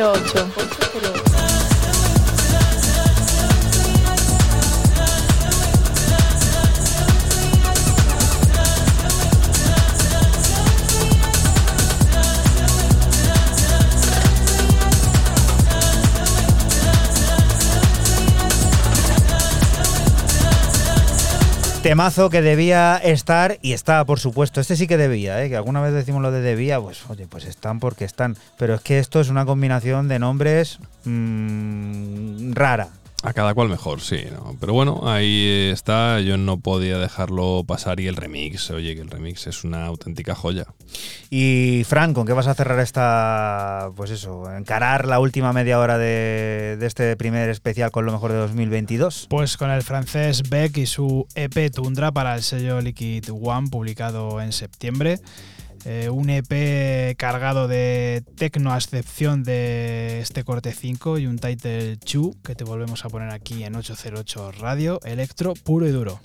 28. Temazo que debía estar y está, por supuesto. Este sí que debía, ¿eh? que alguna vez decimos lo de debía, pues oye, pues están porque están. Pero es que esto es una combinación de nombres mm, rara. A cada cual mejor, sí. ¿no? Pero bueno, ahí está. Yo no podía dejarlo pasar. Y el remix, oye, que el remix es una auténtica joya. Y Fran, ¿con qué vas a cerrar esta, pues eso, encarar la última media hora de, este primer especial con lo mejor de 2022? Pues con el francés Beck y su EP Tundra para el sello Liquid One publicado en septiembre. Eh, un EP cargado de tecno a excepción de este corte 5 y un title 2 que te volvemos a poner aquí en 808 Radio, electro puro y duro.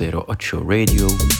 808 Radio.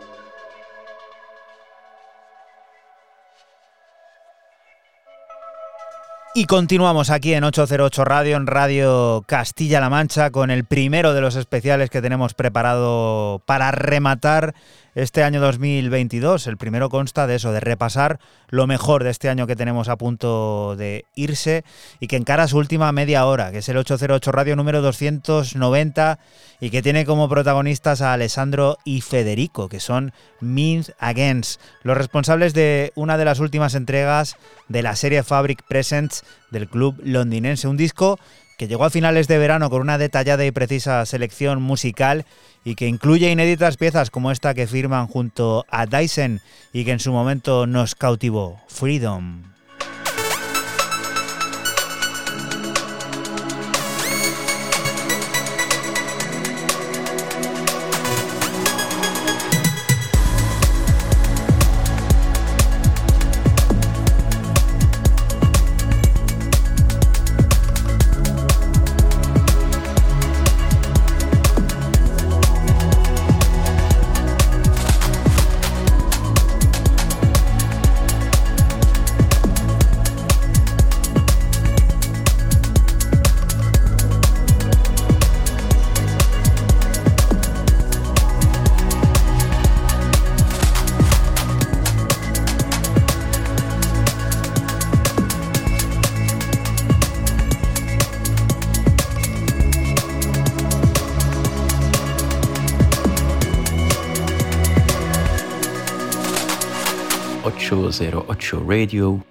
Y continuamos aquí en 808 Radio, en Radio Castilla-La Mancha, con el primero de los especiales que tenemos preparado para rematar este año 2022. El primero consta de eso, de repasar lo mejor de este año que tenemos a punto de irse y que encara su última media hora, que es el 808 Radio número 290 y que tiene como protagonistas a Alessandro y Federico, que son Means Against, los responsables de una de las últimas entregas de la serie Fabric Presents del club londinense. Un disco que llegó a finales de verano con una detallada y precisa selección musical y que incluye inéditas piezas como esta que firman junto a Dyson y que en su momento nos cautivó, Freedom. 008 Radio.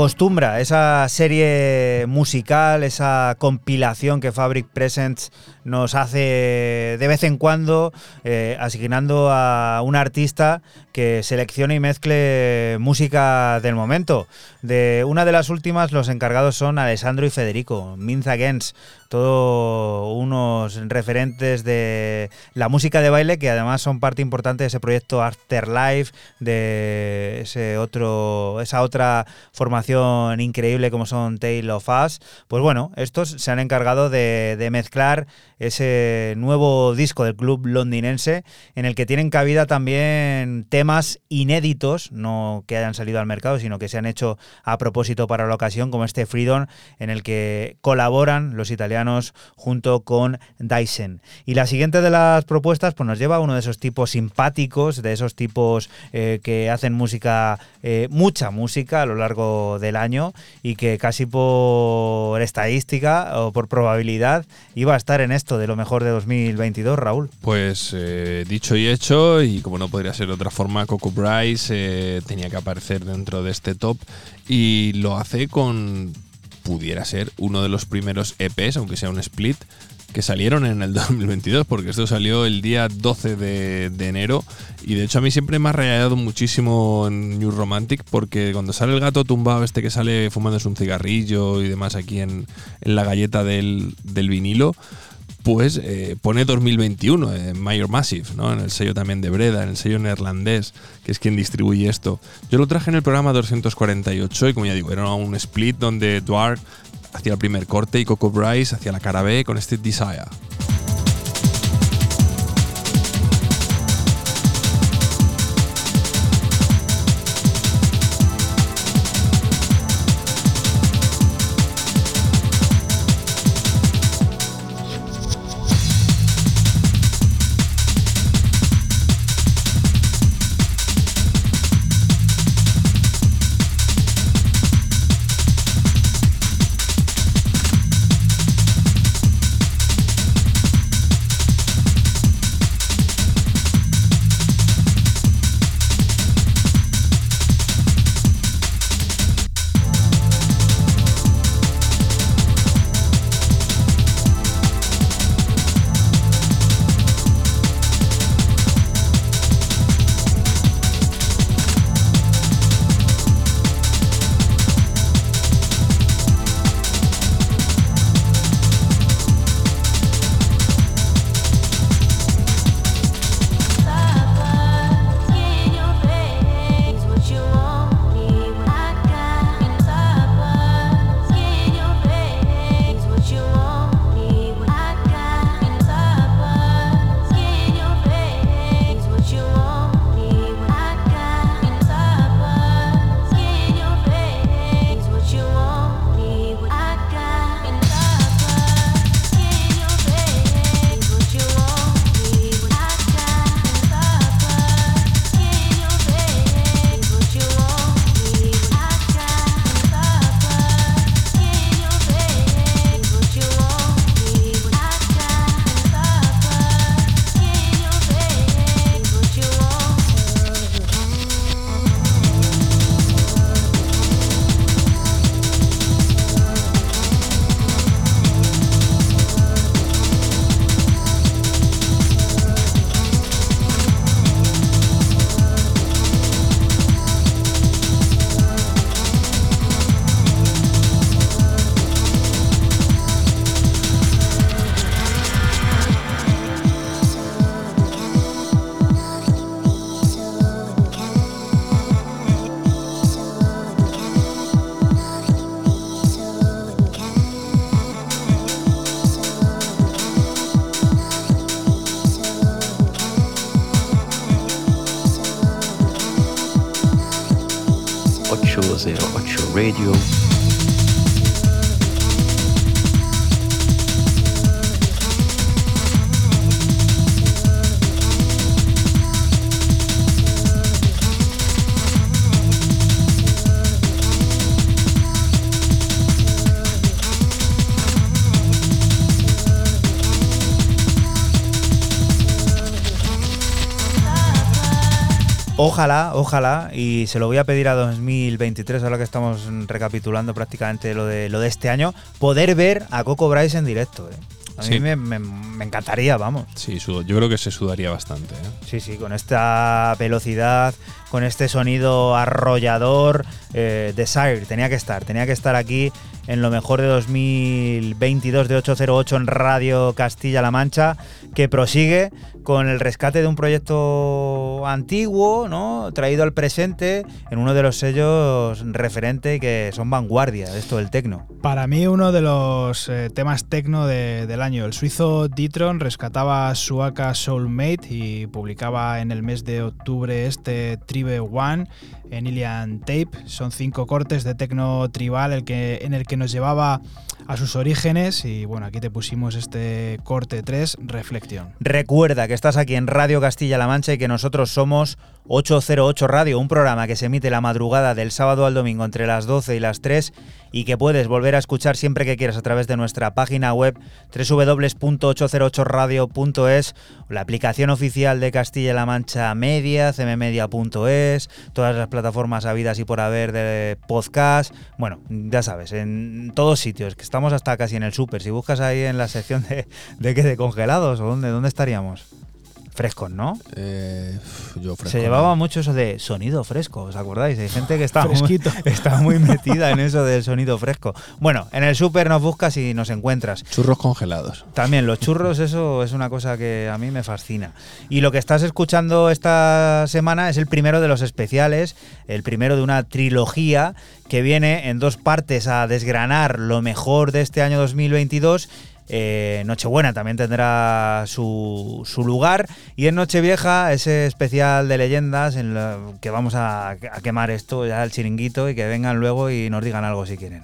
Acostumbra, esa serie musical, esa compilación que Fabric Presents nos hace de vez en cuando, eh, asignando a un artista que seleccione y mezcle música del momento. De una de las últimas, los encargados son Alessandro y Federico, Means Against, todos unos referentes de la música de baile que además son parte importante de ese proyecto Afterlife, de ese otro, esa otra formación increíble como son Tale of Us. Pues bueno, estos se han encargado de, de mezclar ese nuevo disco del club londinense en el que tienen cabida también temas inéditos, no que hayan salido al mercado, sino que se han hecho a propósito para la ocasión, como este Freedom en el que colaboran los italianos junto con Dyson. Y la siguiente de las propuestas pues nos lleva a uno de esos tipos simpáticos, de esos tipos eh, que hacen música, eh, mucha música a lo largo del año y que casi por estadística o por probabilidad iba a estar en esto de lo mejor de 2022, Raúl. Pues eh, dicho y hecho, y como no podría ser de otra forma, Coco Bryce tenía que aparecer dentro de este top y lo hace con, pudiera ser, uno de los primeros EPs, aunque sea un split, que salieron en el <laughs> 2022, porque esto salió el día 12 de, enero. Y de hecho a mí siempre me ha rayado muchísimo en New Romantic porque cuando sale el gato tumbado este que sale fumándose un cigarrillo y demás aquí en, la galleta del vinilo, pues eh, pone 2021 en Mayor Massive, ¿no? en el sello también de Breda, en el sello neerlandés, que es quien distribuye esto. Yo lo traje en el programa 248 y como ya digo, era un split donde Dwarf hacía el primer corte y Coco Bryce hacía la cara B con este Desire. Ojalá, ojalá, y se lo voy a pedir a 2023, ahora que estamos recapitulando prácticamente lo de, lo de este año, poder ver a Coco Bryce en directo. ¿eh? A mí Sí. me, me- me encantaría, vamos. Sí, yo creo que se sudaría bastante. ¿eh? Sí, sí, con esta velocidad, con este sonido arrollador, eh, Desire, tenía que estar, tenía que estar aquí en lo mejor de 2022 de 808 en Radio Castilla-La Mancha, que prosigue con el rescate de un proyecto antiguo, ¿no? Traído al presente en uno de los sellos referente que son vanguardia de esto del tecno. Para mí uno de los eh, temas tecno de- del año. El suizo Ditron rescataba su AK Soulmate y publicaba en el mes de octubre este Tribe One en Ilian Tape. Son cinco cortes de tecno tribal el que, en el que nos llevaba a sus orígenes y bueno, aquí te pusimos este corte 3, Reflexión. Recuerda que estás aquí en Radio Castilla-La Mancha y que nosotros somos 808 Radio, un programa que se emite la madrugada del sábado al domingo entre las 12 y las 3 y que puedes volver a escuchar siempre que quieras a través de nuestra página web www.808radio.es, la aplicación oficial de Castilla-La Mancha Media, cmmedia.es, todas las plataformas habidas y por haber de podcast. Bueno, ya sabes, en todos sitios, que estamos hasta casi en el súper. Si buscas ahí en la sección de, de qué, de congelados, ¿o dónde, dónde estaríamos? Frescos, ¿no? Eh, yo fresco, Se ¿no? llevaba mucho eso de sonido fresco, ¿os acordáis? Hay gente que está muy, <laughs> está muy metida en eso del sonido fresco. Bueno, en el súper nos buscas y nos encuentras. Churros congelados. También los churros, eso es una cosa que a mí me fascina. Y lo que estás escuchando esta semana es el primero de los especiales, el primero de una trilogía que viene en dos partes a desgranar lo mejor de este año 2022. Eh, Nochebuena también tendrá su, su lugar y en Nochevieja ese especial de leyendas en lo que vamos a, a quemar esto ya el chiringuito y que vengan luego y nos digan algo si quieren.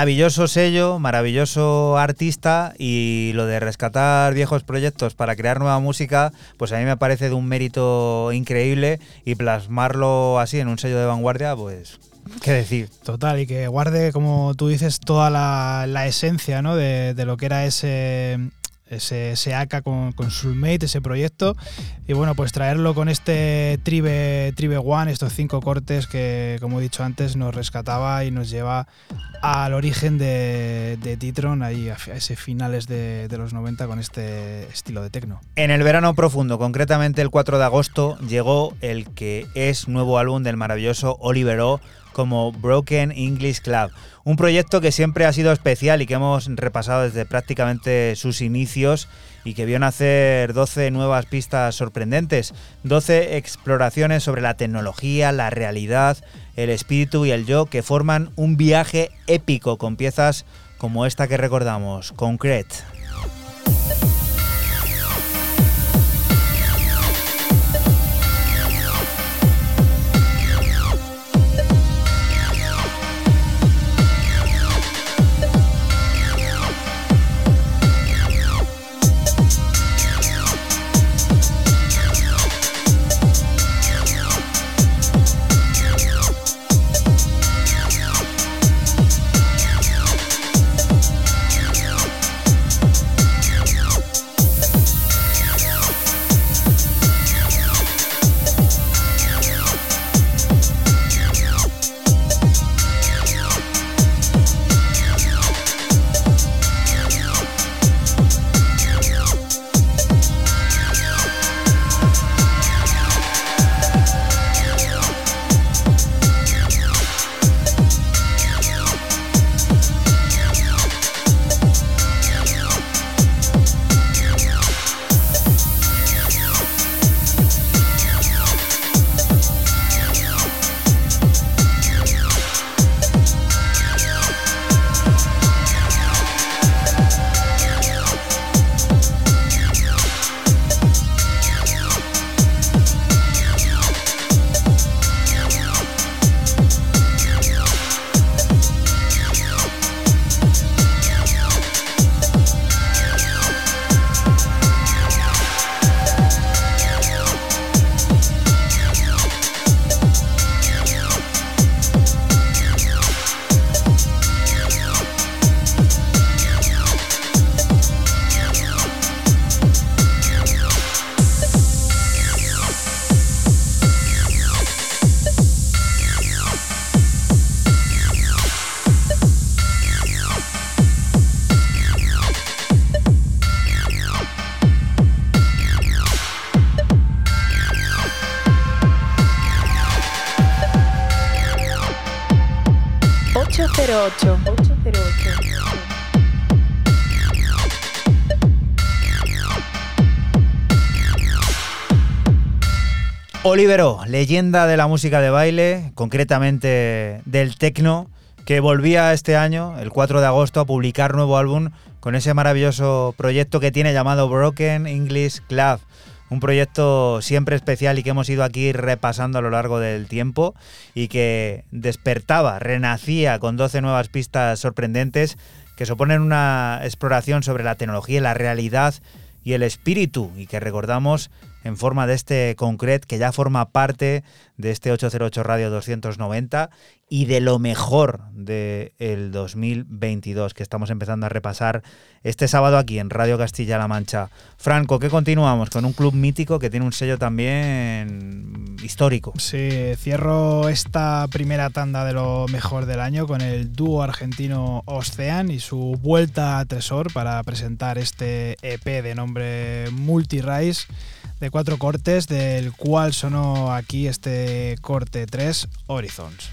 Maravilloso sello, maravilloso artista y lo de rescatar viejos proyectos para crear nueva música, pues a mí me parece de un mérito increíble y plasmarlo así en un sello de vanguardia, pues qué decir. Total, y que guarde, como tú dices, toda la, esencia ¿no? de, lo que era ese, ese, AK con Soulmate, ese proyecto. Y bueno, pues traerlo con este Tribe, Tribe One, estos cinco cortes que, como he dicho antes, nos rescataba y nos lleva al origen de, de Titron, ahí a, ese finales de, de los 90 con este estilo de techno. En el verano profundo, concretamente el 4 de agosto, llegó el que es nuevo álbum del maravilloso Oliver O como Broken English Club. Un proyecto que siempre ha sido especial y que hemos repasado desde prácticamente sus inicios y que vio nacer 12 nuevas pistas sorprendentes, 12 exploraciones sobre la tecnología, la realidad, el espíritu y el yo que forman un viaje épico con piezas como esta que recordamos, Concrete. Olivero, leyenda de la música de baile, concretamente del techno, que volvía este año, el 4 de agosto, a publicar nuevo álbum con ese maravilloso proyecto que tiene llamado Broken English Club. Un proyecto siempre especial y que hemos ido aquí repasando a lo largo del tiempo y que despertaba, renacía con 12 nuevas pistas sorprendentes que suponen una exploración sobre la tecnología la realidad y el espíritu y que recordamos en forma de este concret que ya forma parte de este 808 Radio 290 y de lo mejor del 2022 que estamos empezando a repasar este sábado aquí en Radio Castilla-La Mancha. Franco, que continuamos con un club mítico que tiene un sello también histórico. Sí, cierro esta primera tanda de lo mejor del año con el dúo argentino Ocean y su vuelta a Tresor para presentar este EP de nombre Multirise de cuatro cortes, del cual sonó aquí este corte 3, Horizons.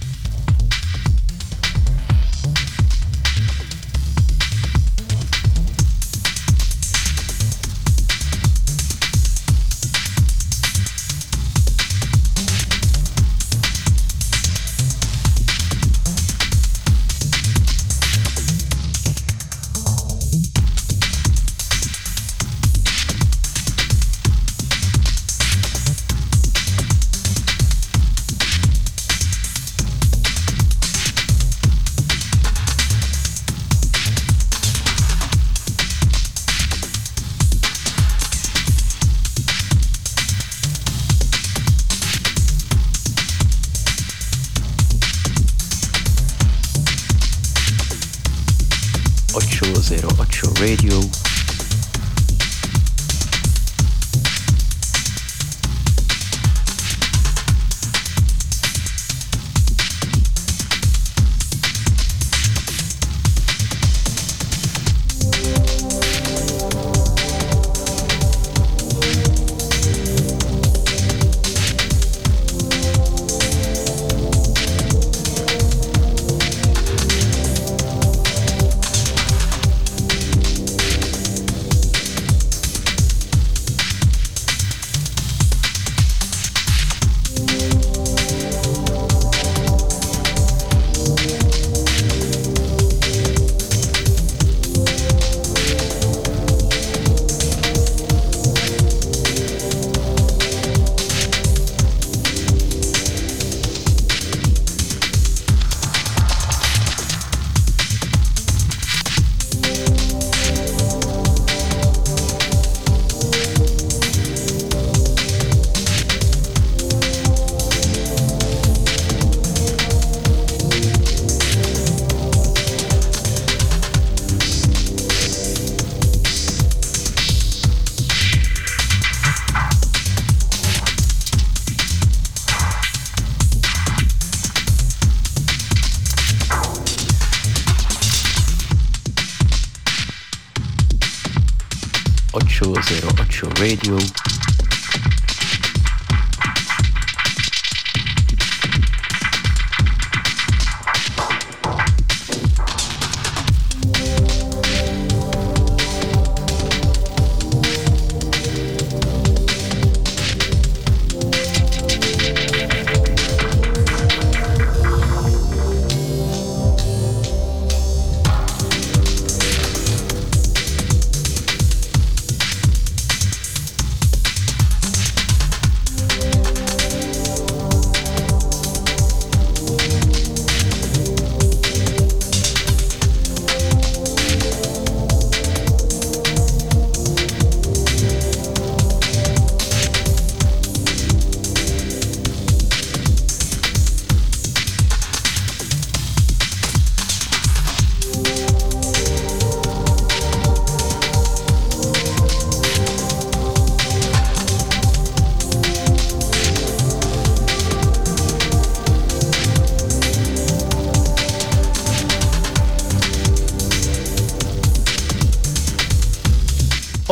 808 Radio.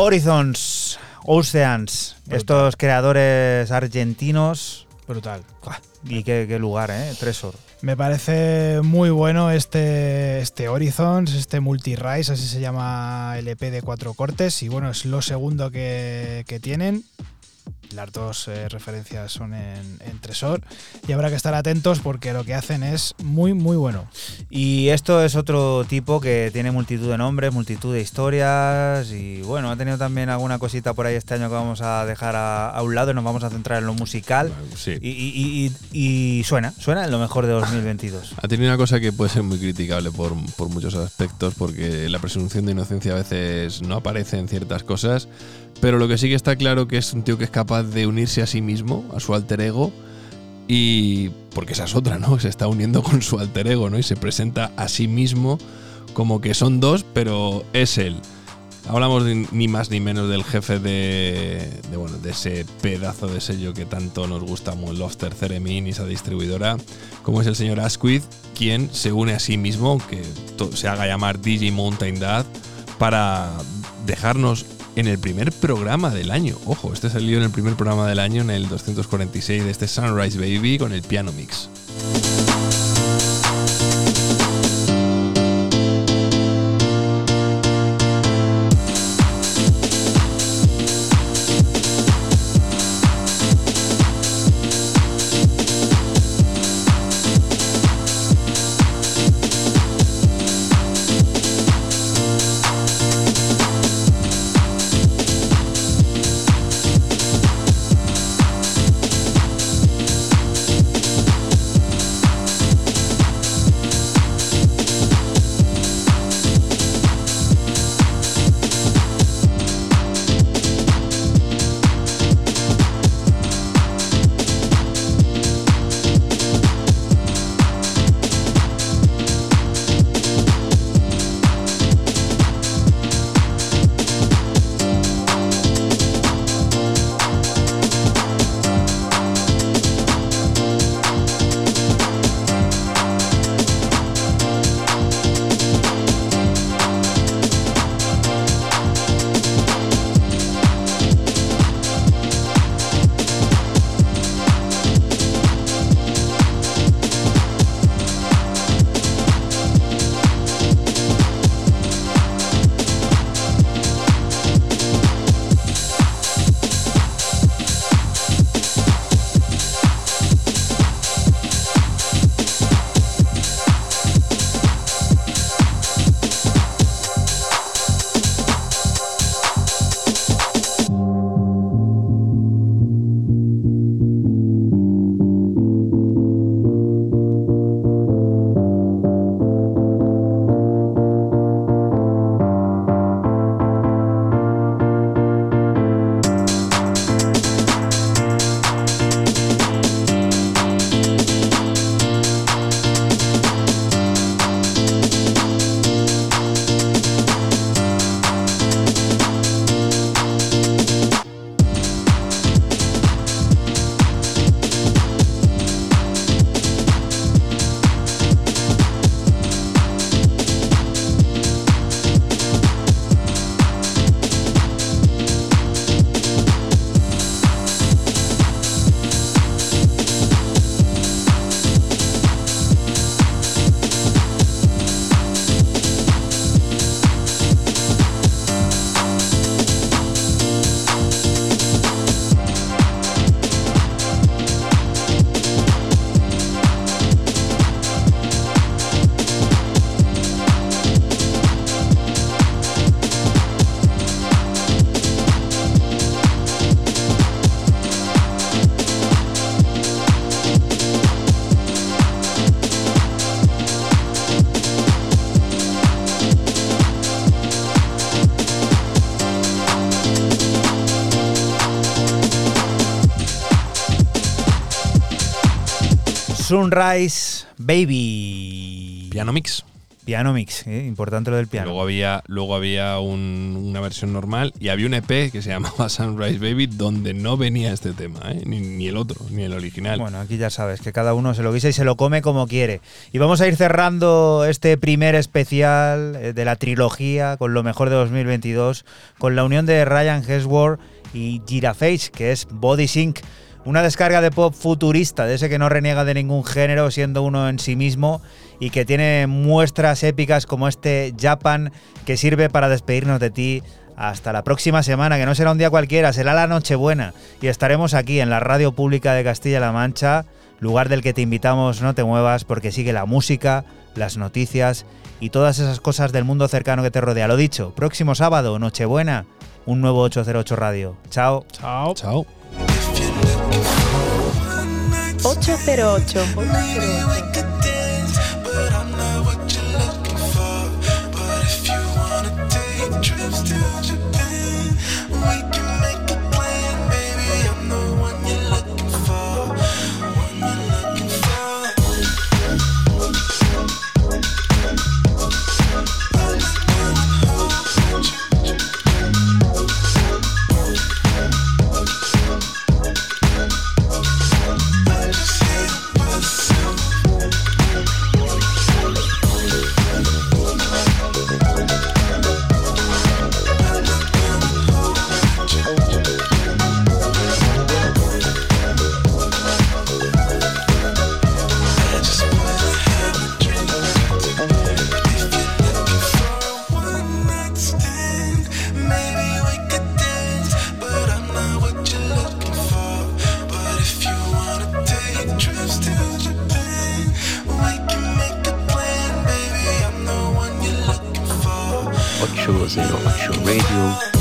Horizons, Oceans, estos creadores argentinos. Brutal. Y qué, qué lugar, ¿eh? Tresor. Me parece muy bueno este, este Horizons, este Multi-Rise, así se llama el EP de cuatro cortes. Y bueno, es lo segundo que, que tienen. Las dos eh, referencias son en, en Tresor. Y habrá que estar atentos porque lo que hacen es muy, muy bueno. Y esto es otro tipo que tiene multitud de nombres, multitud de historias y bueno, ha tenido también alguna cosita por ahí este año que vamos a dejar a, a un lado y nos vamos a centrar en lo musical. Sí. Y, y- y- y suena, suena en lo mejor de 2022. Ha tenido una cosa que puede ser muy criticable por, por muchos aspectos, porque la presunción de inocencia a veces no aparece en ciertas cosas, pero lo que sí que está claro que es un tío que es capaz de unirse a sí mismo, a su alter ego, y porque esa es otra, ¿no? Se está uniendo con su alter ego, ¿no? Y se presenta a sí mismo como que son dos, pero es él. Hablamos ni más ni menos del jefe de, de, bueno, de ese pedazo de sello que tanto nos gusta, Lofter Theremin y esa distribuidora, como es el señor Asquith, quien se une a sí mismo, to- se haga llamar DJ Mountain Dad, para dejarnos en el primer programa del año. Ojo, este salió en el primer programa del año, en el 246 de este Sunrise Baby, con el piano mix. Sunrise Baby. Piano Mix. Piano Mix, ¿eh? importante lo del piano. Luego había, luego había un- una versión normal y había un EP que se <laughs> llamaba Sunrise Baby donde no venía este tema, ¿eh? ni, ni el otro, ni el original. Bueno, aquí ya sabes que cada uno se lo guisa y se lo come como quiere. Y vamos a ir cerrando este primer especial eh, de la trilogía con lo mejor de 2022, con la unión de Ryan Hesworth y Giraface, que es Body Sync. Una descarga de pop futurista, de ese que no reniega de ningún género, siendo uno en sí mismo, y que tiene muestras épicas como este Japan, que sirve para despedirnos de ti hasta la próxima semana, que no será un día cualquiera, será la Nochebuena. Y estaremos aquí en la Radio Pública de Castilla-La Mancha, lugar del que te invitamos, no te muevas, porque sigue la música, las noticias y todas esas cosas del mundo cercano que te rodea. Lo dicho, próximo sábado, Nochebuena, un nuevo 808 Radio. Chao. Chao. Chao. 808. shows in Offshore Radio.